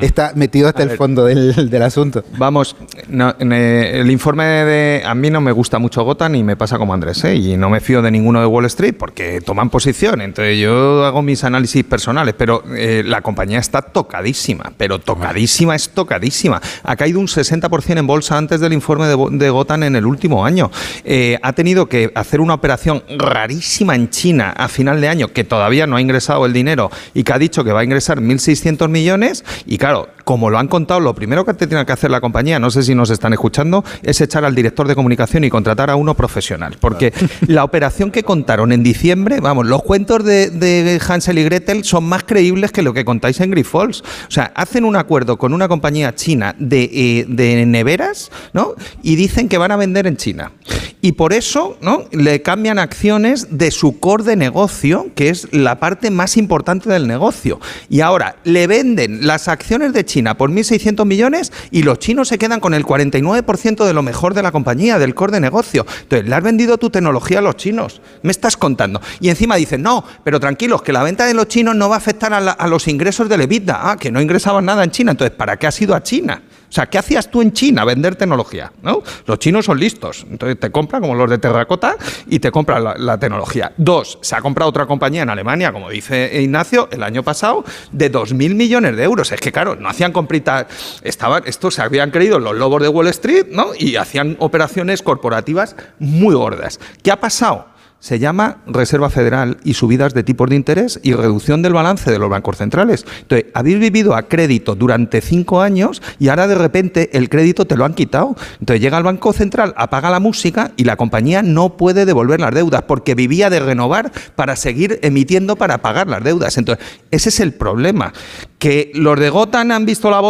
está metido hasta A el ver. fondo del, del asunto. Vamos, no, ne- el informe de... A mí no me gusta mucho Gotan y me pasa como Andrés, ¿eh? Y no me fío de ninguno de Wall Street porque toman posición. Entonces yo hago mis análisis personales, pero eh, la compañía está tocadísima, pero tocadísima es tocadísima. Ha caído un 60% en bolsa antes del informe de, de Gotan en el último año. Eh, ha tenido que hacer una operación rarísima en China a final de año que todavía no ha ingresado el dinero y que ha dicho que va a ingresar 1.600 millones y claro, como lo han contado, lo primero que te tiene que hacer la compañía, no sé si nos están escuchando, es echar al director de comunicación y contratar a uno profesional. Porque la operación que contaron en diciembre, vamos, los cuentos de, de Hansel y Gretel son más creíbles que lo que contáis en Grifols. O sea, hacen un acuerdo con una compañía china de, eh, de neveras, ¿no? Y dicen que van a vender en China. Y por eso, ¿no? Le cambian acciones de su core de negocio, que es la parte más importante del negocio. Y ahora le venden las acciones de China por 1.600 millones y los chinos se quedan con el 49% de lo mejor de la compañía, del core de negocio. Entonces, le has vendido tu tecnología a los chinos. Me estás contando. Y encima dicen, no, pero tranquilos, que la venta de los chinos no va a afectar a, la- a los ingresos del EBITDA. Ah, que no ingresaban nada en China. Entonces, ¿para qué has ido a China? O sea, ¿qué hacías tú en China? Vender tecnología, ¿no? Los chinos son listos. Entonces te compran como los de terracota y te compran la, tecnología. Dos, se ha comprado otra compañía en Alemania, como dice Ignacio, el año pasado, de 2.000 millones de euros. Es que, claro, no hacían compritas. Estaban, estos se habían creído los lobos de Wall Street, ¿no? Y hacían operaciones corporativas muy gordas. ¿Qué ha pasado? Se llama Reserva Federal y subidas de tipos de interés y reducción del balance de los bancos centrales. Entonces, habéis vivido a crédito durante cinco años y ahora de repente el crédito te lo han quitado. Entonces llega el Banco Central, apaga la música y la compañía no puede devolver las deudas porque vivía de renovar para seguir emitiendo para pagar las deudas. Entonces, ese es el problema. Que los de Gotham han visto la,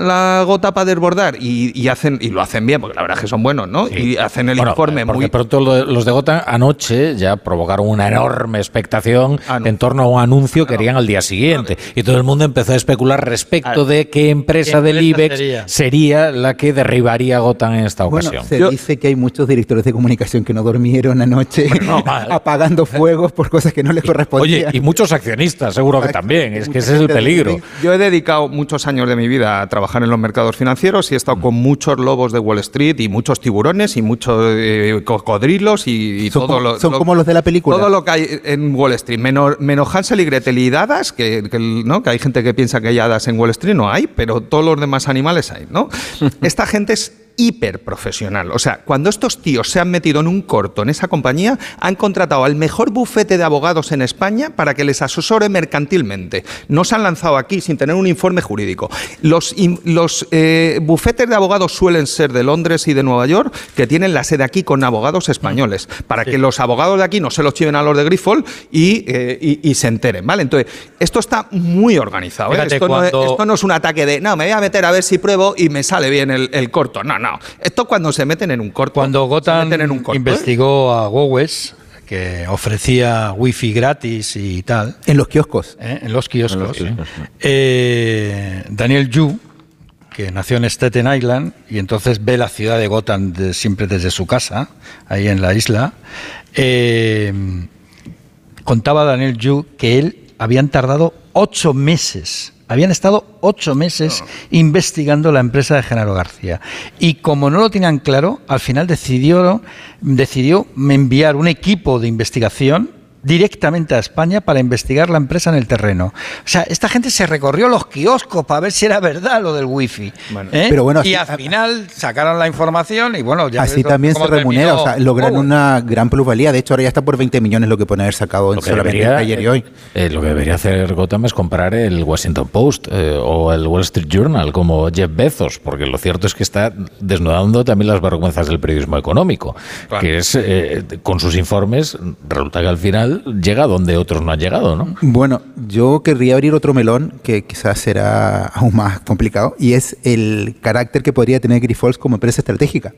la gota para desbordar y, y hacen y lo hacen bien, porque la verdad es que son buenos, ¿no? Y hacen el Bueno, informe porque muy pronto los de Gotham anoche ya provocaron una enorme expectación Ah, en torno a un anuncio que harían al día siguiente. Y todo el mundo empezó a especular respecto de qué empresa ¿Qué del IBEX sería? sería? la que derribaría a Gotham en esta Bueno, ocasión. se dice que hay muchos directores de comunicación que no durmieron anoche apagando fuegos por cosas que no les Oye, correspondían. y muchos accionistas, seguro que también. Es que ese es el peligro. Yo he dedicado muchos años de mi vida a trabajar en los mercados financieros y he estado con muchos lobos de Wall Street y muchos tiburones y muchos eh, cocodrilos y, y Son todo como- lo, son lo- como los de la película. Todo lo que hay en Wall Street, menos, menos Hansel y Gretel y hadas, que, ¿no? que hay gente que piensa que hay hadas en Wall Street, no hay, pero todos los demás animales hay. ¿no? Esta gente es hiper profesional. O sea, cuando estos tíos se han metido en un corto en esa compañía, han contratado al mejor bufete de abogados en España para que les asesore mercantilmente. No se han lanzado aquí sin tener un informe jurídico. Los, eh, bufetes de abogados suelen ser de Londres y de Nueva York, que tienen la sede aquí con abogados españoles, para que los abogados de aquí no se los chiven a los de Grifol y, eh, y- y se enteren. ¿vale? Entonces, esto está muy organizado. ¿eh? Fíjate, Esto, no es, esto no es un ataque de, no, me voy a meter a ver si pruebo y me sale bien el, el corto. No, no. Esto cuando se meten en un corto. Cuando Gotham en un corto, ¿eh? investigó a Gowes, que ofrecía wifi gratis y tal. En los kioscos. ¿eh? En los kioscos. En los kioscos, eh, Daniel Yu, que nació en Staten Island y entonces ve la ciudad de Gotham de- siempre desde su casa, ahí en la isla, eh, contaba Daniel Yu que él habían tardado ocho meses. Habían estado ocho meses investigando la empresa de Genaro García. Y como no lo tenían claro, al final decidió, decidió enviar un equipo de investigación directamente a España para investigar la empresa en el terreno. O sea, esta gente se recorrió los kioscos para ver si era verdad lo del wifi. ¿eh? Pero bueno, y al final sacaron la información y bueno, ya Así también se remunera, terminó o sea, logran una gran plusvalía. De hecho, ahora ya está por 20 millones lo que pueden haber sacado en solamente debería, ayer y hoy. eh, lo que debería hacer Gotham es comprar el Washington Post eh, o el Wall Street Journal como Jeff Bezos, porque lo cierto es que está desnudando también las vergüenzas del periodismo económico, Claro. que es eh, con sus informes resulta que al final llega donde otros no han llegado, ¿no? Bueno, yo querría abrir otro melón que quizás será aún más complicado y es el carácter que podría tener Grifols como empresa estratégica.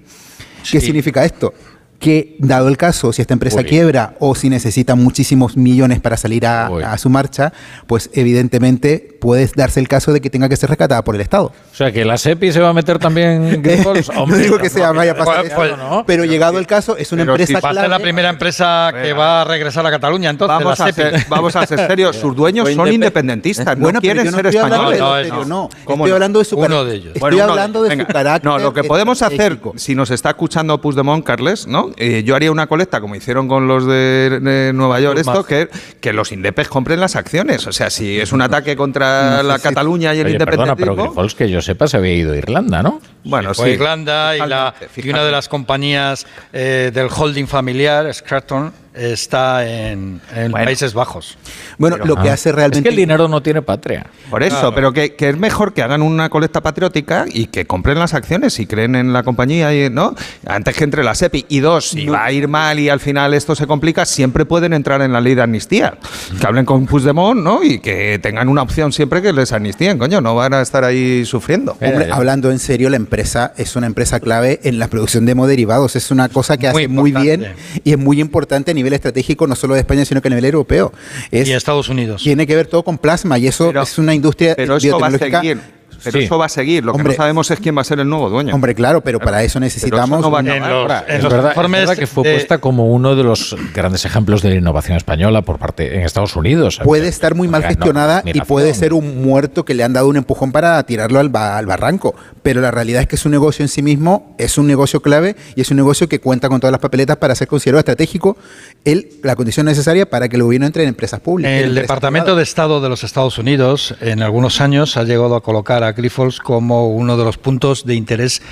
¿Qué significa esto? Que dado el caso, si esta empresa Uy. quiebra o si necesita muchísimos millones para salir a, a su marcha, pues evidentemente puede darse el caso de que tenga que ser rescatada por el Estado. O sea, que la SEPI se va a meter también en Grifols. no digo que sea vaya a pasar Pues- eso, pues- pero llegado el caso es una Pero empresa si clave. la primera empresa que va a regresar a Cataluña, entonces Vamos la a, ser, vamos a ser serios, sus dueños son independ- independentistas, no Bueno, quieren yo no ser españoles. no. ¿Cómo Estoy hablando de su Uno cara- de ellos. Estoy hablando de su carácter. No, lo que podemos hacer, si nos está escuchando Puigdemont, Carles, ¿no? Eh, yo haría una colecta, como hicieron con los de, de Nueva York, esto, que, que los indepes compren las acciones. O sea, si es un ataque contra la Cataluña y el Oye, perdona, pero independentismo... Grifols, que yo sepa, se había ido a Irlanda, ¿no? Bueno, Fue Irlanda y, la, y una de las compañías eh, del holding familiar, Scranton, está en, en Países Bajos. Bueno, lo que hace realmente... Es que el dinero no tiene patria. Por eso, Claro. pero que, que es mejor que hagan una colecta patriótica y que compren las acciones y creen en la compañía, y, ¿no? Antes que entre la SEPI. Y dos, si va a ir mal y al final esto se complica, siempre pueden entrar en la ley de amnistía. Que hablen con Puigdemont, ¿no? Y que tengan una opción siempre que les amnistíen, coño, no van a estar ahí sufriendo. Hombre, hablando en serio, la empresa es una empresa clave en la producción de hemoderivados. Es una cosa que Muy hace muy bien importante. y es muy importante a nivel estratégico, no solo de España, sino que a nivel europeo. Es- y Estados Unidos. tiene que ver todo con plasma y eso es una industria Pero eso va a biotecnológica. seguir. Pero Sí. eso va a seguir. Lo que Hombre. no sabemos es quién va a ser el nuevo dueño. Hombre, claro, pero para eso necesitamos. no va a un- acabar. Ahora, en es, los verdad, es informes verdad que fue de- puesta como uno de los grandes ejemplos de la innovación española por parte en Estados Unidos. puede estar muy mal no, gestionada y puede ser un muerto que le han dado un empujón para tirarlo al, ba- al barranco. Pero la realidad es que es un negocio en sí mismo, es un negocio clave y es un negocio que cuenta con todas las papeletas para ser considerado estratégico, el, la condición necesaria para que el gobierno entre en empresas públicas. El empresas Departamento privadas. de Estado de los Estados Unidos en algunos años ha llegado a colocar a Grifols como uno de los puntos de interés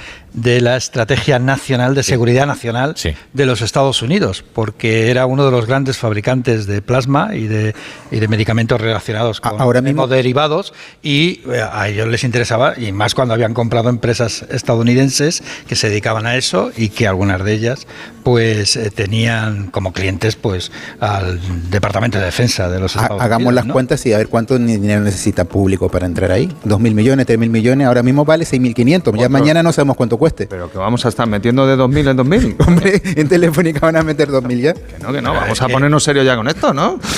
de la Estrategia Nacional de Seguridad Nacional de los Estados Unidos, porque era uno de los grandes fabricantes de plasma y de, y de medicamentos relacionados con ahora mismo- derivados y eh, a ellos les interesaba, y más cuando habían comprado empresas estadounidenses que se dedicaban a eso y que algunas de ellas pues eh, tenían como clientes pues al Departamento de Defensa de los Estados Hagamos Unidos. las ¿no? cuentas y a ver cuánto dinero necesita público para entrar ahí. ¿Dos mil millones, tres mil millones? Ahora mismo vale 6.500. Ya mañana no sabemos cuánto cueste. Pero que vamos a estar metiendo de 2000 en 2000. Hombre, en Telefónica van a meter 2.000 ya. Que no, que no, vamos a ponernos serios ya con esto, ¿no?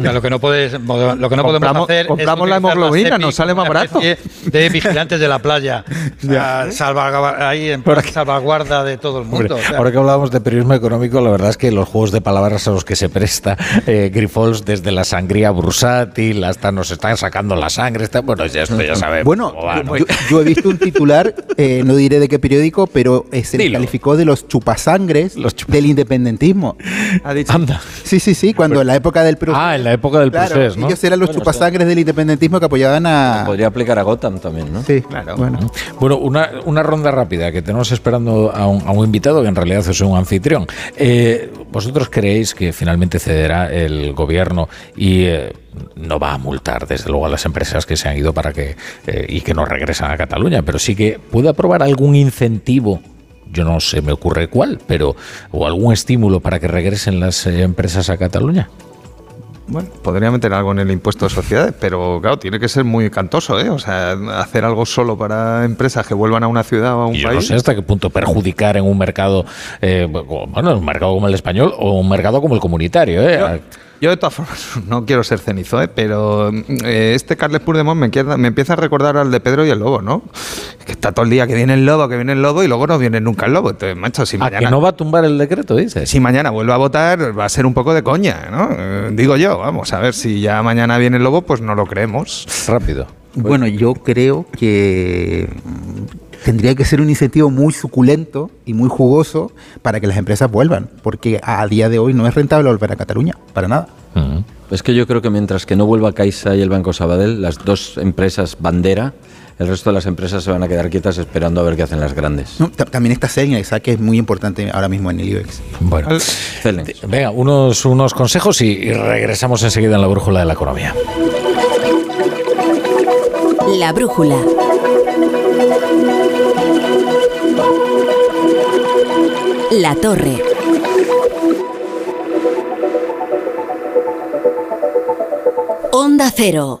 Ya, lo que no puedes, lo que no podemos Compramos- hacer compramos es la hemoglobina, CEPI nos sale más barato. de vigilantes de la playa, salvaguarda, ahí en salvaguarda de todo el Hombre, mundo. o sea, ahora que hablábamos de periodismo económico, la verdad es que los juegos de palabras a los que se presta eh, Grifols, desde la sangría bursátil hasta nos están sacando la sangre, está, bueno, ya, esto ya sabemos. Bueno, va, ¿no? yo, yo he visto un titular, eh, no diré de qué periódico, pero eh, se le calificó de los chupasangres del independentismo. Anda. Sí, sí, sí, cuando en la época del procés. Ah, en la época del Claro, procés, ¿no? Ellos eran los Bueno, chupasangres del independentismo que apoyaban a. Podría aplicar a Gotham también, ¿no? Sí, claro. Bueno. Bueno, una, una ronda rápida, que tenemos esperando a un, a un invitado que en realidad es un anfitrión. Eh, ¿Vosotros creéis que finalmente cederá el gobierno y eh, no va a multar, desde luego, a las empresas que se han ido para que eh, y que no regresan a Cataluña, pero sí que puede aprobar algún incentivo? Yo no se me ocurre cuál, pero o algún estímulo para que regresen las eh, empresas a Cataluña. Bueno, podría meter algo en el impuesto de sociedades, pero claro, tiene que ser muy cantoso, ¿eh? O sea, hacer algo solo para empresas que vuelvan a una ciudad o a un Y yo país. no sé hasta qué punto perjudicar en un mercado, eh, bueno, un mercado como el español o un mercado como el comunitario. ¿eh? Yo de todas formas no quiero ser cenizo, ¿eh? pero eh, este Carles Puigdemont me, queda- me empieza a recordar al de Pedro y el Lobo, ¿no? Que está todo el día que viene el lobo, que viene el lobo y luego no viene nunca el lobo. Entonces, macho, si ¿A mañana, que no va a tumbar el decreto, dices? si mañana vuelve a votar va a ser un poco de coña, ¿no? Eh, digo yo, vamos a ver si ya mañana viene el lobo, pues no lo creemos. Rápido. Bueno, yo creo que mm, tendría que ser un incentivo muy suculento y muy jugoso para que las empresas vuelvan, porque a día de hoy no es rentable volver a Cataluña, para nada. Es que yo creo que mientras que no vuelva Caixa y el Banco Sabadell, las dos empresas bandera, el resto de las empresas se van a quedar quietas esperando a ver qué hacen las grandes. No, también está Celnex, que es muy importante ahora mismo en el IBEX. Bueno, venga, unos, unos consejos y, y regresamos enseguida en la brújula de la economía. La brújula. La torre. Onda Cero.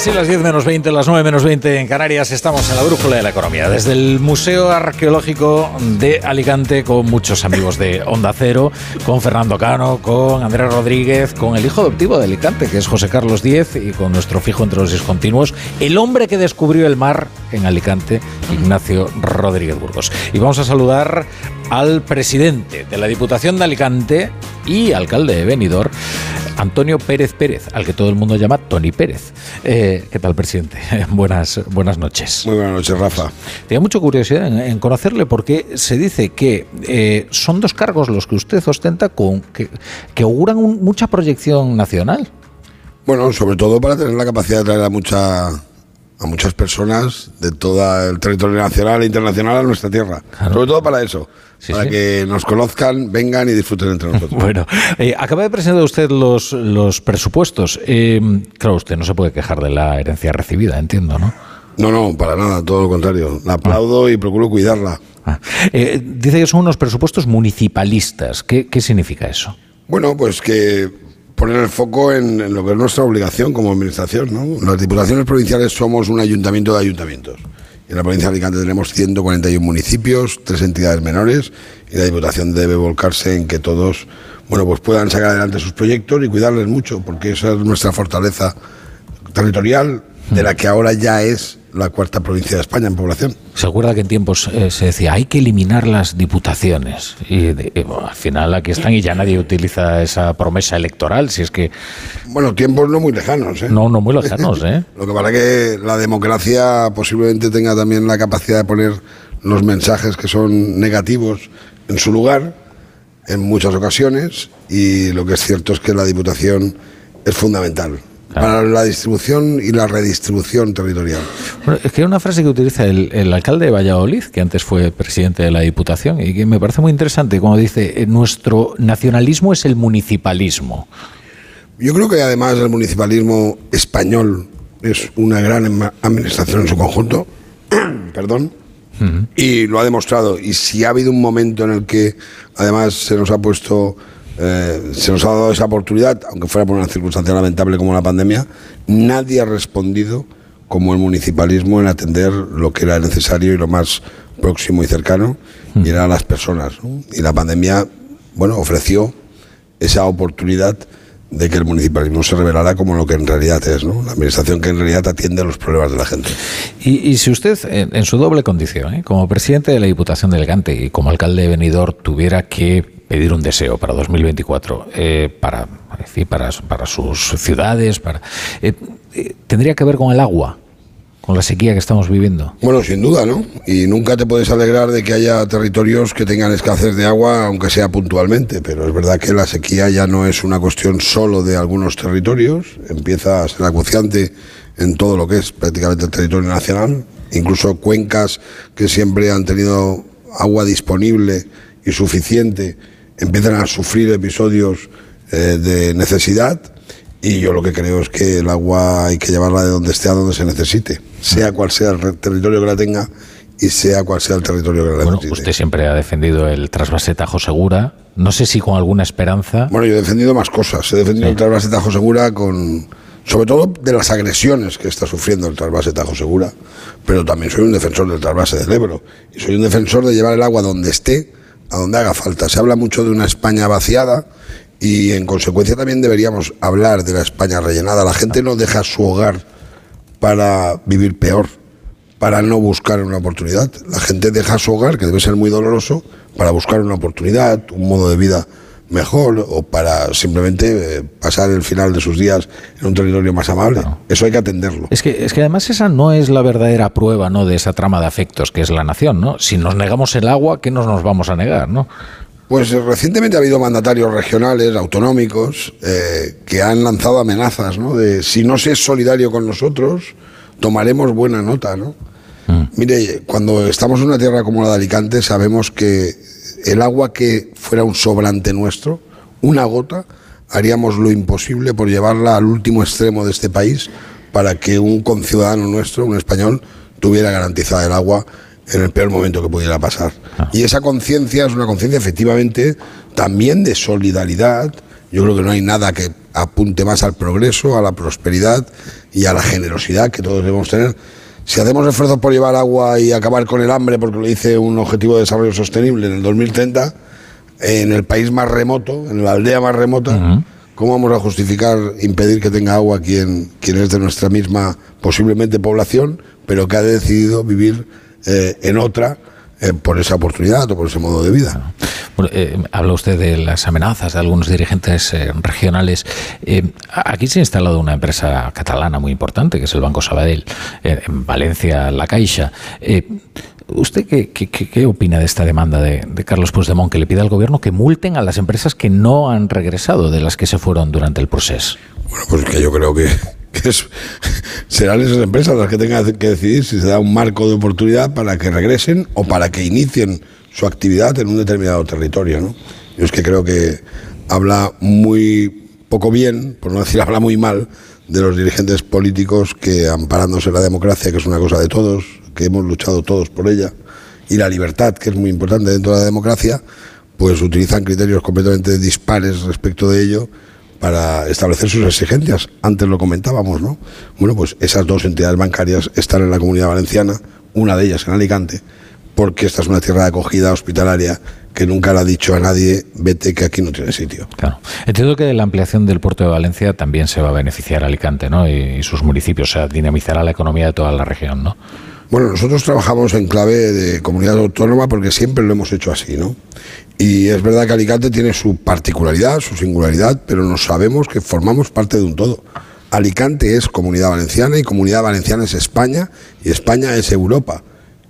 Casi las 10 menos 20, las 9 menos 20 en Canarias. Estamos en la brújula de la economía. Desde el Museo Arqueológico de Alicante, con muchos amigos de Onda Cero, con Fernando Cano, con Andrés Rodríguez, con el hijo adoptivo de Alicante, que es José Carlos Diez, y con nuestro fijo entre los discontinuos, el hombre que descubrió el mar en Alicante, Ignacio Rodríguez Burgos. Y vamos a saludar al presidente de la Diputación de Alicante y alcalde de Benidorm, Antonio Pérez Pérez, al que todo el mundo llama Tony Pérez. Eh, ¿Qué tal, presidente? buenas, buenas noches. Muy buenas noches, Rafa. Tenía mucha curiosidad en, en conocerle porque se dice que eh, son dos cargos los que usted ostenta con, que, que auguran un- mucha proyección nacional. Bueno, sobre todo para tener la capacidad de traer a, mucha, a muchas personas de todo el territorio nacional e internacional a nuestra tierra. Sobre todo para eso, para sí. que nos conozcan, vengan y disfruten entre nosotros. Bueno, eh, acaba de presentar usted los, los presupuestos. Eh, claro, usted no se puede quejar de la herencia recibida, entiendo, ¿no? No, no, para nada, todo lo contrario. La aplaudo y procuro cuidarla. Eh, dice que son unos presupuestos municipalistas. ¿Qué, qué significa eso? Bueno, pues que poner el foco en, lo que es nuestra obligación como administración. ¿no? Las diputaciones provinciales somos un ayuntamiento de ayuntamientos. En la provincia de Alicante tenemos 141 municipios, tres entidades menores, y la diputación debe volcarse en que todos bueno, pues puedan sacar adelante sus proyectos y cuidarles mucho, porque esa es nuestra fortaleza territorial, de la que ahora ya es la cuarta provincia de España en población. ¿Se acuerda que en tiempos eh, se decía hay que eliminar las diputaciones? Y, y, bueno, al final aquí están y ya nadie utiliza esa promesa electoral, si es que... Bueno, tiempos no muy lejanos, ¿eh? No, no muy lejanos, ¿eh? Lo que pasa es que la democracia posiblemente tenga también la capacidad de poner los mensajes que son negativos en su lugar en muchas ocasiones y lo que es cierto es que la Diputación es fundamental para la distribución y la redistribución territorial. Bueno, es que hay una frase que utiliza el, el alcalde de Valladolid, que antes fue presidente de la Diputación, y que me parece muy interesante, cuando dice, eh, nuestro nacionalismo es el municipalismo. Yo creo que además el municipalismo español es una gran administración en su conjunto, perdón, y lo ha demostrado. Y si ha habido un momento en el que además se nos ha puesto, eh, se nos ha dado esa oportunidad, aunque fuera por una circunstancia lamentable como la pandemia, nadie ha respondido como el municipalismo en atender lo que era necesario y lo más próximo y cercano, y era a las personas. Y la pandemia, bueno, ofreció esa oportunidad de que el municipalismo se revelara como lo que en realidad es, ¿no? La administración que en realidad atiende los problemas de la gente. Y, si usted, en, su doble condición, ¿eh? como presidente de la Diputación de Alicante y como alcalde de Benidorm, tuviera que pedir un deseo para 2024, eh, para, para, para sus ciudades, para, eh, eh, tendría que ver con el agua, con la sequía que estamos viviendo. Bueno, sin duda, ¿no? Y nunca te puedes alegrar de que haya territorios que tengan escasez de agua, aunque sea puntualmente, pero es verdad que la sequía ya no es una cuestión solo de algunos territorios, empieza a ser acuciante en todo lo que es prácticamente el territorio nacional, incluso cuencas que siempre han tenido agua disponible y suficiente, empiezan a sufrir episodios eh, de necesidad. Y yo lo que creo es que el agua hay que llevarla de donde esté a donde se necesite, sea cual sea el territorio que la tenga y sea cual sea el territorio que la Bueno, necesite. usted siempre ha defendido el trasvase Tajo Segura, no sé si con alguna esperanza. Bueno, yo he defendido más cosas. He defendido el trasvase Tajo Segura con. Sobre todo de las agresiones que está sufriendo el trasvase Tajo Segura, pero también soy un defensor del trasvase del Ebro. Y soy un defensor de llevar el agua donde esté, a donde haga falta. Se habla mucho de una España vaciada y en consecuencia también deberíamos hablar de la España rellenada. La gente no deja su hogar para vivir peor, para no buscar una oportunidad. La gente deja su hogar, que debe ser muy doloroso, para buscar una oportunidad, un modo de vida mejor o para simplemente eh, pasar el final de sus días en un territorio más amable. Eso hay que atenderlo. Es que, es que además esa no es la verdadera prueba ¿no? de esa trama de afectos que es la nación. ¿no? Si nos negamos el agua, ¿qué nos, nos vamos a negar? ¿no? Pues eh, recientemente ha habido mandatarios regionales, autonómicos, eh, que han lanzado amenazas, ¿no? De si no se es solidario con nosotros, tomaremos buena nota, ¿no? Mire, cuando estamos en una tierra como la de Alicante, sabemos que el agua que fuera un sobrante nuestro, una gota, haríamos lo imposible por llevarla al último extremo de este país para que un conciudadano nuestro, un español, tuviera garantizada el agua en el peor momento que pudiera pasar. Y esa conciencia es una conciencia efectivamente también de solidaridad Yo creo que no hay nada que apunte más al progreso, a la prosperidad y a la generosidad que todos debemos tener. Si hacemos esfuerzos por llevar agua y acabar con el hambre, porque lo dice un objetivo de desarrollo sostenible en el 2030, en el país más remoto, en la aldea más remota, ¿cómo vamos a justificar impedir que tenga agua quien, quien es de nuestra misma posiblemente población, pero que ha decidido vivir eh, en otra eh, por esa oportunidad o por ese modo de vida? Eh, habla usted de las amenazas de algunos dirigentes eh, regionales. Eh, aquí se ha instalado una empresa catalana muy importante, que es el Banco Sabadell, en Valencia, La Caixa. ¿Usted qué, opina de esta demanda de, Carlos Puigdemont, que le pide al gobierno que multen a las empresas que no han regresado de las que se fueron durante el proceso? Bueno, pues que yo creo que, serán esas empresas las que tengan que decidir si se da un marco de oportunidad para que regresen o para que inicien su actividad en un determinado territorio. ¿no? Yo es que creo que habla muy poco bien, por no decir habla muy mal, de los dirigentes políticos que amparándose la democracia, que es una cosa de todos, que hemos luchado todos por ella, y la libertad, que es muy importante dentro de la democracia, pues utilizan criterios completamente dispares respecto de ello para establecer sus exigencias. Antes lo comentábamos, ¿no? Bueno, pues esas dos entidades bancarias están en la comunidad valenciana, una de ellas en Alicante, porque esta es una tierra de acogida hospitalaria que nunca le ha dicho a nadie, vete que aquí no tiene sitio. Claro. Entiendo que la ampliación del puerto de Valencia también se va a beneficiar a Alicante ¿no? y, y sus municipios, o sea, dinamizará la economía de toda la región, ¿no? Bueno, nosotros trabajamos en clave de comunidad autónoma porque siempre lo hemos hecho así, ¿no? Y es verdad que Alicante tiene su particularidad, su singularidad, pero nos sabemos que formamos parte de un todo. Alicante es comunidad valenciana y comunidad valenciana es España y España es Europa.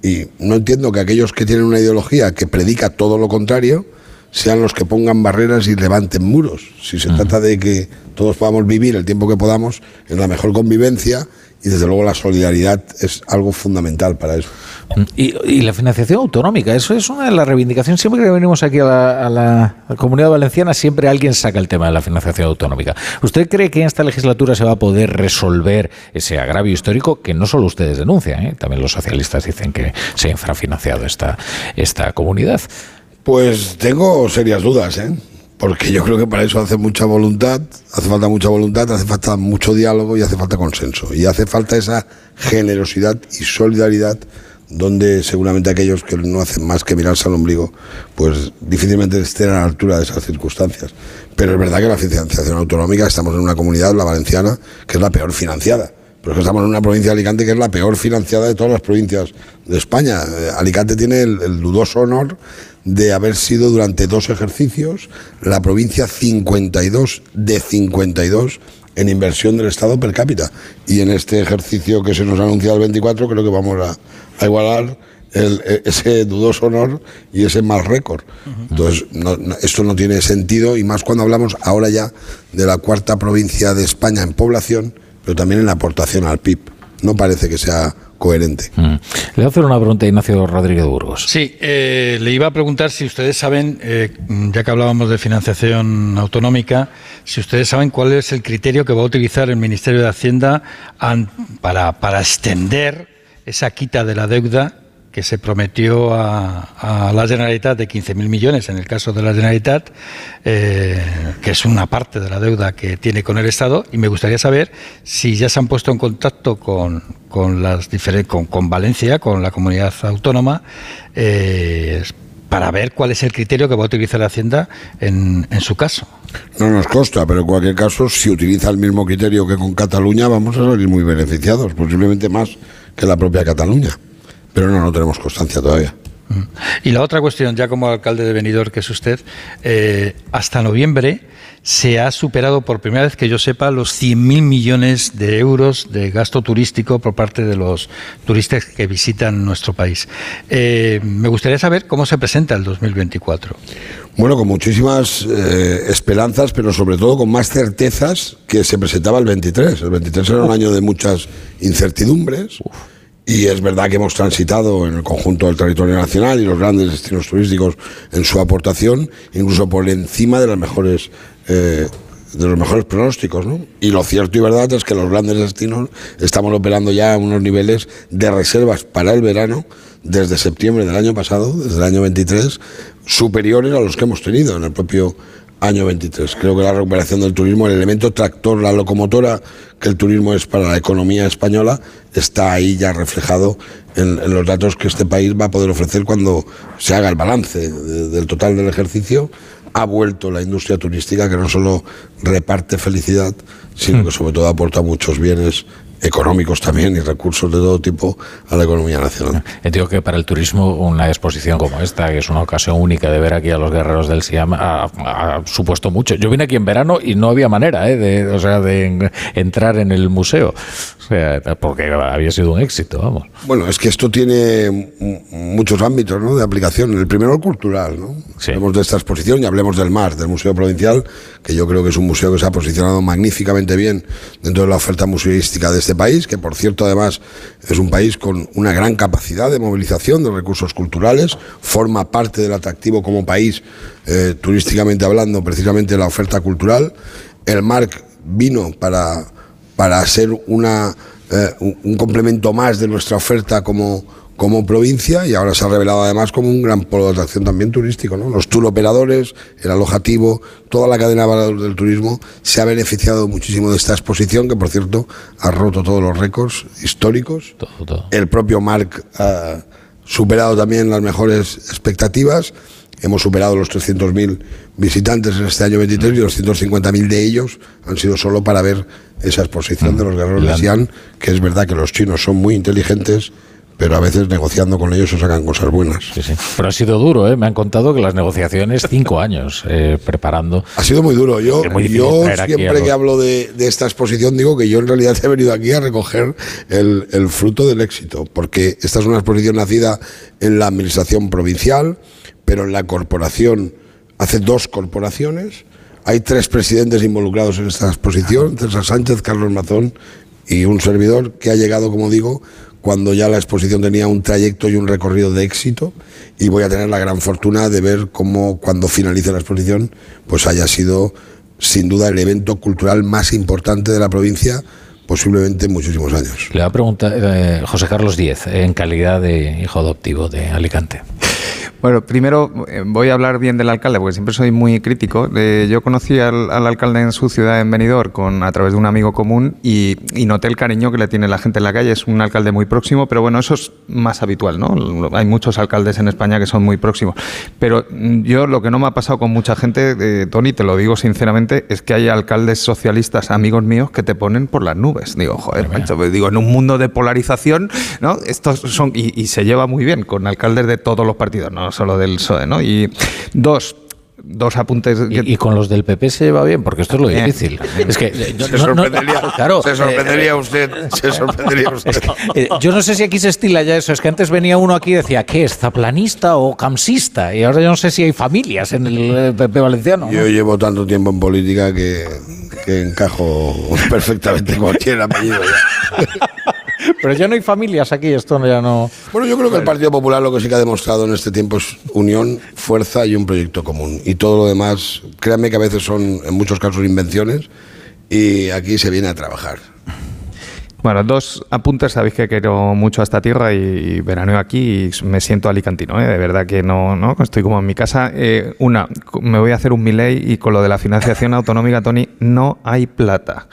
Y no entiendo que aquellos que tienen una ideología que predica todo lo contrario sean los que pongan barreras y levanten muros. Si se trata de que todos podamos vivir el tiempo que podamos en la mejor convivencia y desde luego la solidaridad es algo fundamental para eso. Y, y la financiación autonómica, eso es una de las reivindicaciones. Siempre que venimos aquí a la, a la- a la comunidad valenciana, siempre alguien saca el tema de la financiación autonómica. ¿Usted cree que en esta legislatura se va a poder resolver ese agravio histórico que no solo ustedes denuncian, ¿eh? también los socialistas dicen que se ha infrafinanciado esta, esta comunidad? Pues tengo serias dudas, ¿eh? Porque yo creo que para eso hace mucha voluntad, hace falta mucha voluntad, hace falta mucho diálogo y hace falta consenso. Y hace falta esa generosidad y solidaridad donde seguramente aquellos que no hacen más que mirarse al ombligo, pues difícilmente estén a la altura de esas circunstancias. Pero es verdad que la financiación autonómica, estamos en una comunidad, la valenciana, que es la peor financiada. Pero es que estamos en una provincia de Alicante que es la peor financiada de todas las provincias de España. Eh, Alicante tiene el, el dudoso honor de haber sido durante dos ejercicios la provincia 52 de 52 en inversión del Estado per cápita. Y en este ejercicio que se nos ha anunciado el 24 creo que vamos a, a igualar el- e- ese dudoso honor y ese mal récord. Entonces, no- no- esto no tiene sentido y más cuando hablamos ahora ya de la cuarta provincia de España en población, pero también en la aportación al PIB. No parece que sea coherente. Mm. Le voy a hacer una pregunta a Ignacio Rodríguez Burgos. Sí, eh, le iba a preguntar si ustedes saben, eh, ya que hablábamos de financiación autonómica, si ustedes saben cuál es el criterio que va a utilizar el Ministerio de Hacienda an- para, para extender esa quita de la deuda que se prometió a, a la Generalitat de 15.000 millones en el caso de la Generalitat, eh, que es una parte de la deuda que tiene con el Estado, y me gustaría saber si ya se han puesto en contacto con, con, las con, con Valencia, con la comunidad autónoma, eh, para ver cuál es el criterio que va a utilizar Hacienda en, en su caso. No nos consta, pero en cualquier caso, si utiliza el mismo criterio que con Cataluña, vamos a salir muy beneficiados, posiblemente más que la propia Cataluña. Pero no, no tenemos constancia todavía. Y la otra cuestión, ya como alcalde de Benidorm, que es usted, eh, hasta noviembre se ha superado por primera vez que yo sepa los 100.000 millones de euros de gasto turístico por parte de los turistas que visitan nuestro país. Eh, me gustaría saber cómo se presenta el 2024. Bueno, con muchísimas eh, esperanzas, pero sobre todo con más certezas que se presentaba el 23. El 23 era un año de muchas incertidumbres. Y es verdad que hemos transitado en el conjunto del territorio nacional y los grandes destinos turísticos en su aportación, incluso por encima de las mejores eh, de los mejores pronósticos, ¿no? Y lo cierto y verdad es que los grandes destinos estamos operando ya a unos niveles de reservas para el verano desde septiembre del año pasado, desde el año 23, superiores a los que hemos tenido en el propio año 23. Creo que la recuperación del turismo, el elemento tractor, la locomotora que el turismo es para la economía española, está ahí ya reflejado en, en los datos que este país va a poder ofrecer cuando se haga el balance de- del total del ejercicio. Ha vuelto la industria turística que no solo reparte felicidad, sino que sobre todo aporta muchos bienes económicos también y recursos de todo tipo a la economía nacional. Entiendo que para el turismo una exposición como esta, que es una ocasión única de ver aquí a los guerreros del Siam, ha, ha supuesto mucho. Yo vine aquí en verano y no había manera ¿eh? de, o sea, de en- entrar en el museo, o sea, porque había sido un éxito, vamos. Bueno, es que esto tiene muchos ámbitos ¿no? de aplicación. El primero, el cultural. ¿no? Hablemos de esta exposición y hablemos del MAR, del Museo Provincial, que yo creo que es un museo que se ha posicionado magníficamente bien dentro de la oferta museística de este país, que por cierto además es un país con una gran capacidad de movilización de recursos culturales, forma parte del atractivo como país, eh, turísticamente hablando, precisamente la oferta cultural. El MARC vino para para ser una, eh, un complemento más de nuestra oferta como, como provincia y ahora se ha revelado además como un gran polo de atracción también turístico. ¿no? Los tour operadores, el alojativo, toda la cadena de valor del turismo se ha beneficiado muchísimo de esta exposición que por cierto ha roto todos los récords históricos. El propio Marc ha superado también las mejores expectativas. Hemos superado los 300.000 visitantes en este año 23 y los 150.000 de ellos han sido solo para ver esa exposición de los guerreros de Xi'an, que es verdad que los chinos son muy inteligentes, pero a veces negociando con ellos se sacan cosas buenas. Pero ha sido duro, ¿eh? me han contado que las negociaciones, cinco años eh, preparando. Ha sido muy duro. Yo, muy yo siempre que hablo de, de esta exposición digo que yo en realidad he venido aquí a recoger el, el fruto del éxito, porque esta es una exposición nacida en la administración provincial, pero en la corporación hace dos corporaciones. Hay tres presidentes involucrados en esta exposición, César Sánchez, Carlos Mazón y un servidor que ha llegado, como digo, cuando ya la exposición tenía un trayecto y un recorrido de éxito y voy a tener la gran fortuna de ver cómo cuando finalice la exposición pues haya sido sin duda el evento cultural más importante de la provincia posiblemente en muchísimos años. Le va a preguntar eh, José Carlos Díez, en calidad de hijo adoptivo de Alicante. Bueno, primero eh, voy a hablar bien del alcalde, porque siempre soy muy crítico. Eh, yo conocí al, al alcalde en su ciudad, en Benidorm, con, a través de un amigo común y, y noté el cariño que le tiene la gente en la calle. Es un alcalde muy próximo, pero bueno, eso es más habitual, ¿no? Hay muchos alcaldes en España que son muy próximos. Pero mm, yo lo que no me ha pasado con mucha gente, eh, Tony, te lo digo sinceramente, es que hay alcaldes socialistas, amigos míos, que te ponen por las nubes. Digo, joder, macho, pues digo, en un mundo de polarización, ¿no? Estos son, y, y se lleva muy bien con alcaldes de todos los partidos, no solo del PSOE, ¿no? Y dos, dos apuntes. Y, y con los del PP se va bien, porque esto es lo Eh, difícil. es que eh, yo- Se no- no- sorprendería, claro, se sorprendería eh, usted, se sorprendería usted. Eh, yo no sé si aquí se estila ya eso. Es que antes venía uno aquí y decía, ¿qué es? ¿Zaplanista o camsista? Y ahora yo no sé si hay familias en el eh, PP valenciano. ¿no? Yo llevo tanto tiempo en política que, que encajo perfectamente cualquier apellido. ya. Pero ya no hay familias aquí, esto ya no. Bueno, yo creo que el Partido Popular lo que sí que ha demostrado en este tiempo es unión, fuerza y un proyecto común. Y todo lo demás, créanme que a veces son en muchos casos invenciones y aquí se viene a trabajar. Bueno, dos apuntes. Sabéis que quiero mucho a esta tierra y, y veraneo aquí y me siento alicantino, ¿eh? de verdad que no, no estoy como en mi casa. Eh, una, me voy a hacer un miley y con lo de la financiación autonómica, Tony, no hay plata.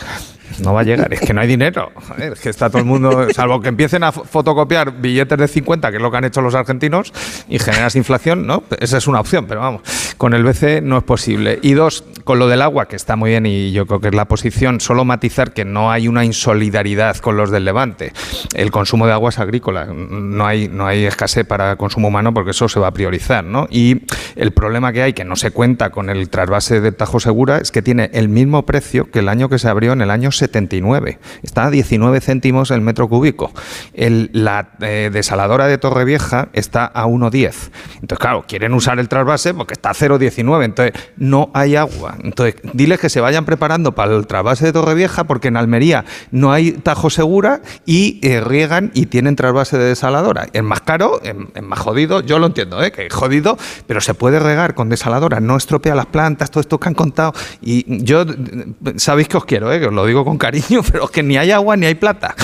No va a llegar, es que no hay dinero. Es que está todo el mundo, salvo que empiecen a fo- fotocopiar billetes de 50, que es lo que han hecho los argentinos, y generas inflación, ¿no? Esa es una opción, pero vamos, con el BCE no es posible. Y dos, con lo del agua, que está muy bien y yo creo que es la posición, solo matizar que no hay una insolidaridad con los del Levante. El consumo de agua es agrícola, no hay, no hay escasez para consumo humano porque eso se va a priorizar, ¿no? Y el problema que hay, que no se cuenta con el trasvase de Tajo Segura, es que tiene el mismo precio que el año que se abrió en el año 79. Está a 19 céntimos el metro cúbico. La eh, desaladora de Torrevieja está a 1,10. Entonces, claro, quieren usar el trasvase porque está a 0,19. Entonces, no hay agua. Entonces, diles que se vayan preparando para el trasvase de Torrevieja porque en Almería no hay Tajo Segura y eh, riegan y tienen trasvase de desaladora. Es más caro, es, es más jodido. Yo lo entiendo, ¿eh? que es jodido, pero se puede regar con desaladora. No estropea las plantas, todo esto que han contado. Y yo, sabéis que os quiero, ¿eh? que os lo digo con cariño, pero es que ni hay agua ni hay plata.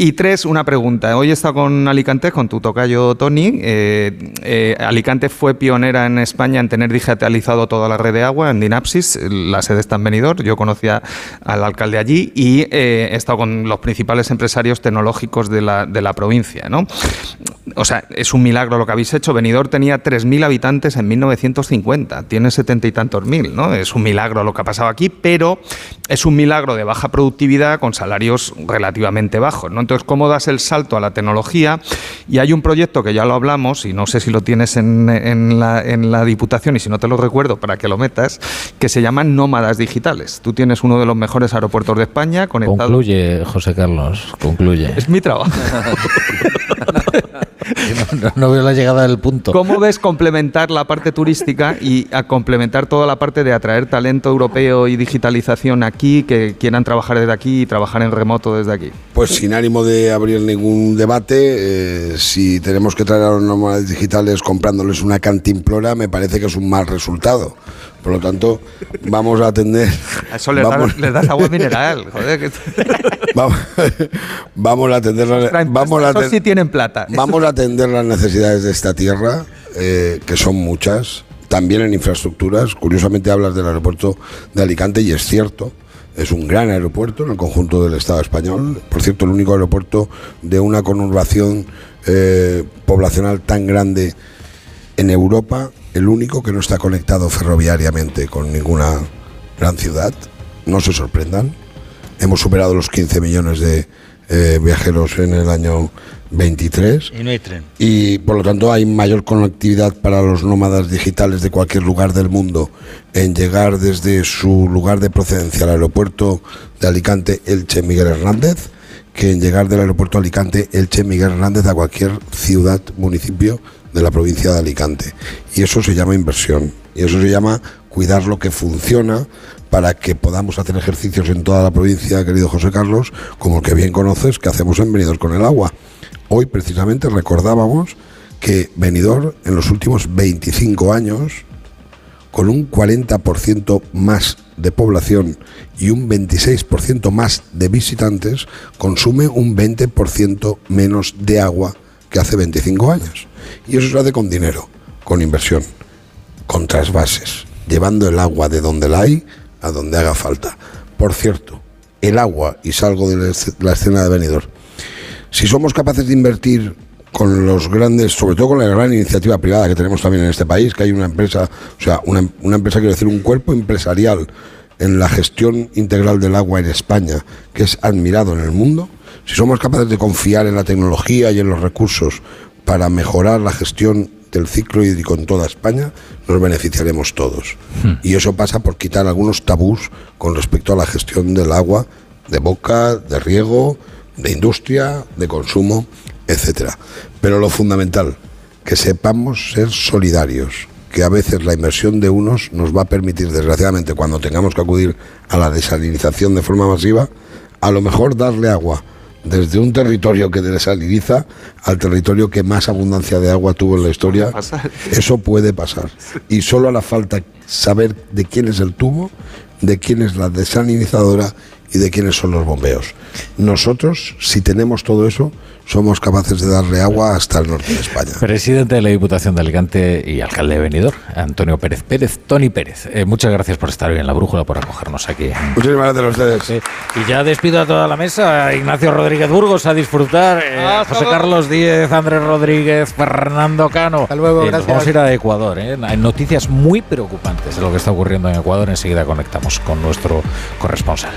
Y tres, una pregunta. Hoy he estado con Alicante, con tu tocayo Tony. Eh, eh, Alicante fue pionera en España en tener digitalizado toda la red de agua en Dinapsis. La sede está en Benidorm. Yo conocía al alcalde allí y eh, he estado con los principales empresarios tecnológicos de la, de la provincia. ¿no? O sea, es un milagro lo que habéis hecho. Benidorm tenía 3.000 habitantes en 1950. Tiene setenta y tantos mil. ¿no? Es un milagro lo que ha pasado aquí, pero es un milagro de baja productividad con salarios relativamente bajos. ¿no? Entonces, ¿cómo das el salto a la tecnología? Y hay un proyecto que ya lo hablamos, y no sé si lo tienes en, en la, en la Diputación, y si no te lo recuerdo para que lo metas, que se llaman nómadas digitales. Tú tienes uno de los mejores aeropuertos de España conectado. Concluye, José Carlos, concluye. Es mi trabajo. no, no veo la llegada del punto. ¿Cómo ves complementar la parte turística y a complementar toda la parte de atraer talento europeo y digitalización aquí, que quieran trabajar desde aquí y trabajar en remoto desde aquí? Pues sin ánimo de abrir ningún debate, eh, si tenemos que traer a los nómadas digitales comprándoles una cantimplora, me parece que es un mal resultado. Por lo tanto, vamos a atender. A eso les, vamos, das, les das agua mineral, joder. que- vamos, vamos a atender vamos a Esos aten- sí tienen plata. Vamos a atender las necesidades de esta tierra, eh, que son muchas, también en infraestructuras. Curiosamente hablas del aeropuerto de Alicante y es cierto. Es un gran aeropuerto en el conjunto del Estado español. Por cierto, el único aeropuerto de una conurbación eh, poblacional tan grande en Europa, el único que no está conectado ferroviariamente con ninguna gran ciudad. No se sorprendan. Hemos superado los 15 millones de eh, viajeros en el año 23 Y no hay tren. y por lo tanto hay mayor conectividad para los nómadas digitales de cualquier lugar del mundo en llegar desde su lugar de procedencia al aeropuerto de Alicante Elche Miguel Hernández que en llegar del aeropuerto Alicante Elche Miguel Hernández a cualquier ciudad, municipio de la provincia de Alicante. Y eso se llama inversión. Y eso se llama cuidar lo que funciona para que podamos hacer ejercicios en toda la provincia, querido José Carlos, como el que bien conoces, que hacemos en Benidorm con el agua. Hoy precisamente recordábamos que Benidorm en los últimos 25 años, con un 40% más de población y un 26% más de visitantes, consume un 20% menos de agua que hace 25 años. Y eso se hace con dinero, con inversión, con trasvases, llevando el agua de donde la hay a donde haga falta. Por cierto, el agua, y salgo de la esce- la escena de Benidorm, si somos capaces de invertir con los grandes, sobre todo con la gran iniciativa privada que tenemos también en este país, que hay una empresa, o sea, una, una empresa, quiero decir, un cuerpo empresarial en la gestión integral del agua en España, que es admirado en el mundo, si somos capaces de confiar en la tecnología y en los recursos para mejorar la gestión del ciclo hídrico en toda España, nos beneficiaremos todos. Y eso pasa por quitar algunos tabús con respecto a la gestión del agua, de boca, de riego, de industria, de consumo, etcétera. Pero lo fundamental, que sepamos ser solidarios, que a veces la inversión de unos nos va a permitir, desgraciadamente, cuando tengamos que acudir a la desalinización de forma masiva, a lo mejor darle agua desde un territorio que desaliniza al territorio que más abundancia de agua tuvo en la historia. Eso puede pasar. Y solo hará falta saber de quién es el tubo, de quién es la desalinizadora y de quiénes son los bombeos. Nosotros, si tenemos todo eso, somos capaces de darle agua hasta el norte de España. Presidente de la Diputación de Alicante y alcalde de Benidorm, Antonio Pérez Pérez, Tony Pérez. Eh, muchas gracias por estar hoy en la brújula, por acogernos aquí. Muchísimas gracias a ustedes. Y ya despido a toda la mesa. Ignacio Rodríguez Burgos a disfrutar. eh, José luego. Carlos Díez, Andrés Rodríguez, Fernando Cano. Hasta luego, nos gracias. vamos a ir a Ecuador. eh. Hay noticias muy preocupantes de lo que está ocurriendo en Ecuador. Enseguida conectamos con nuestro corresponsal.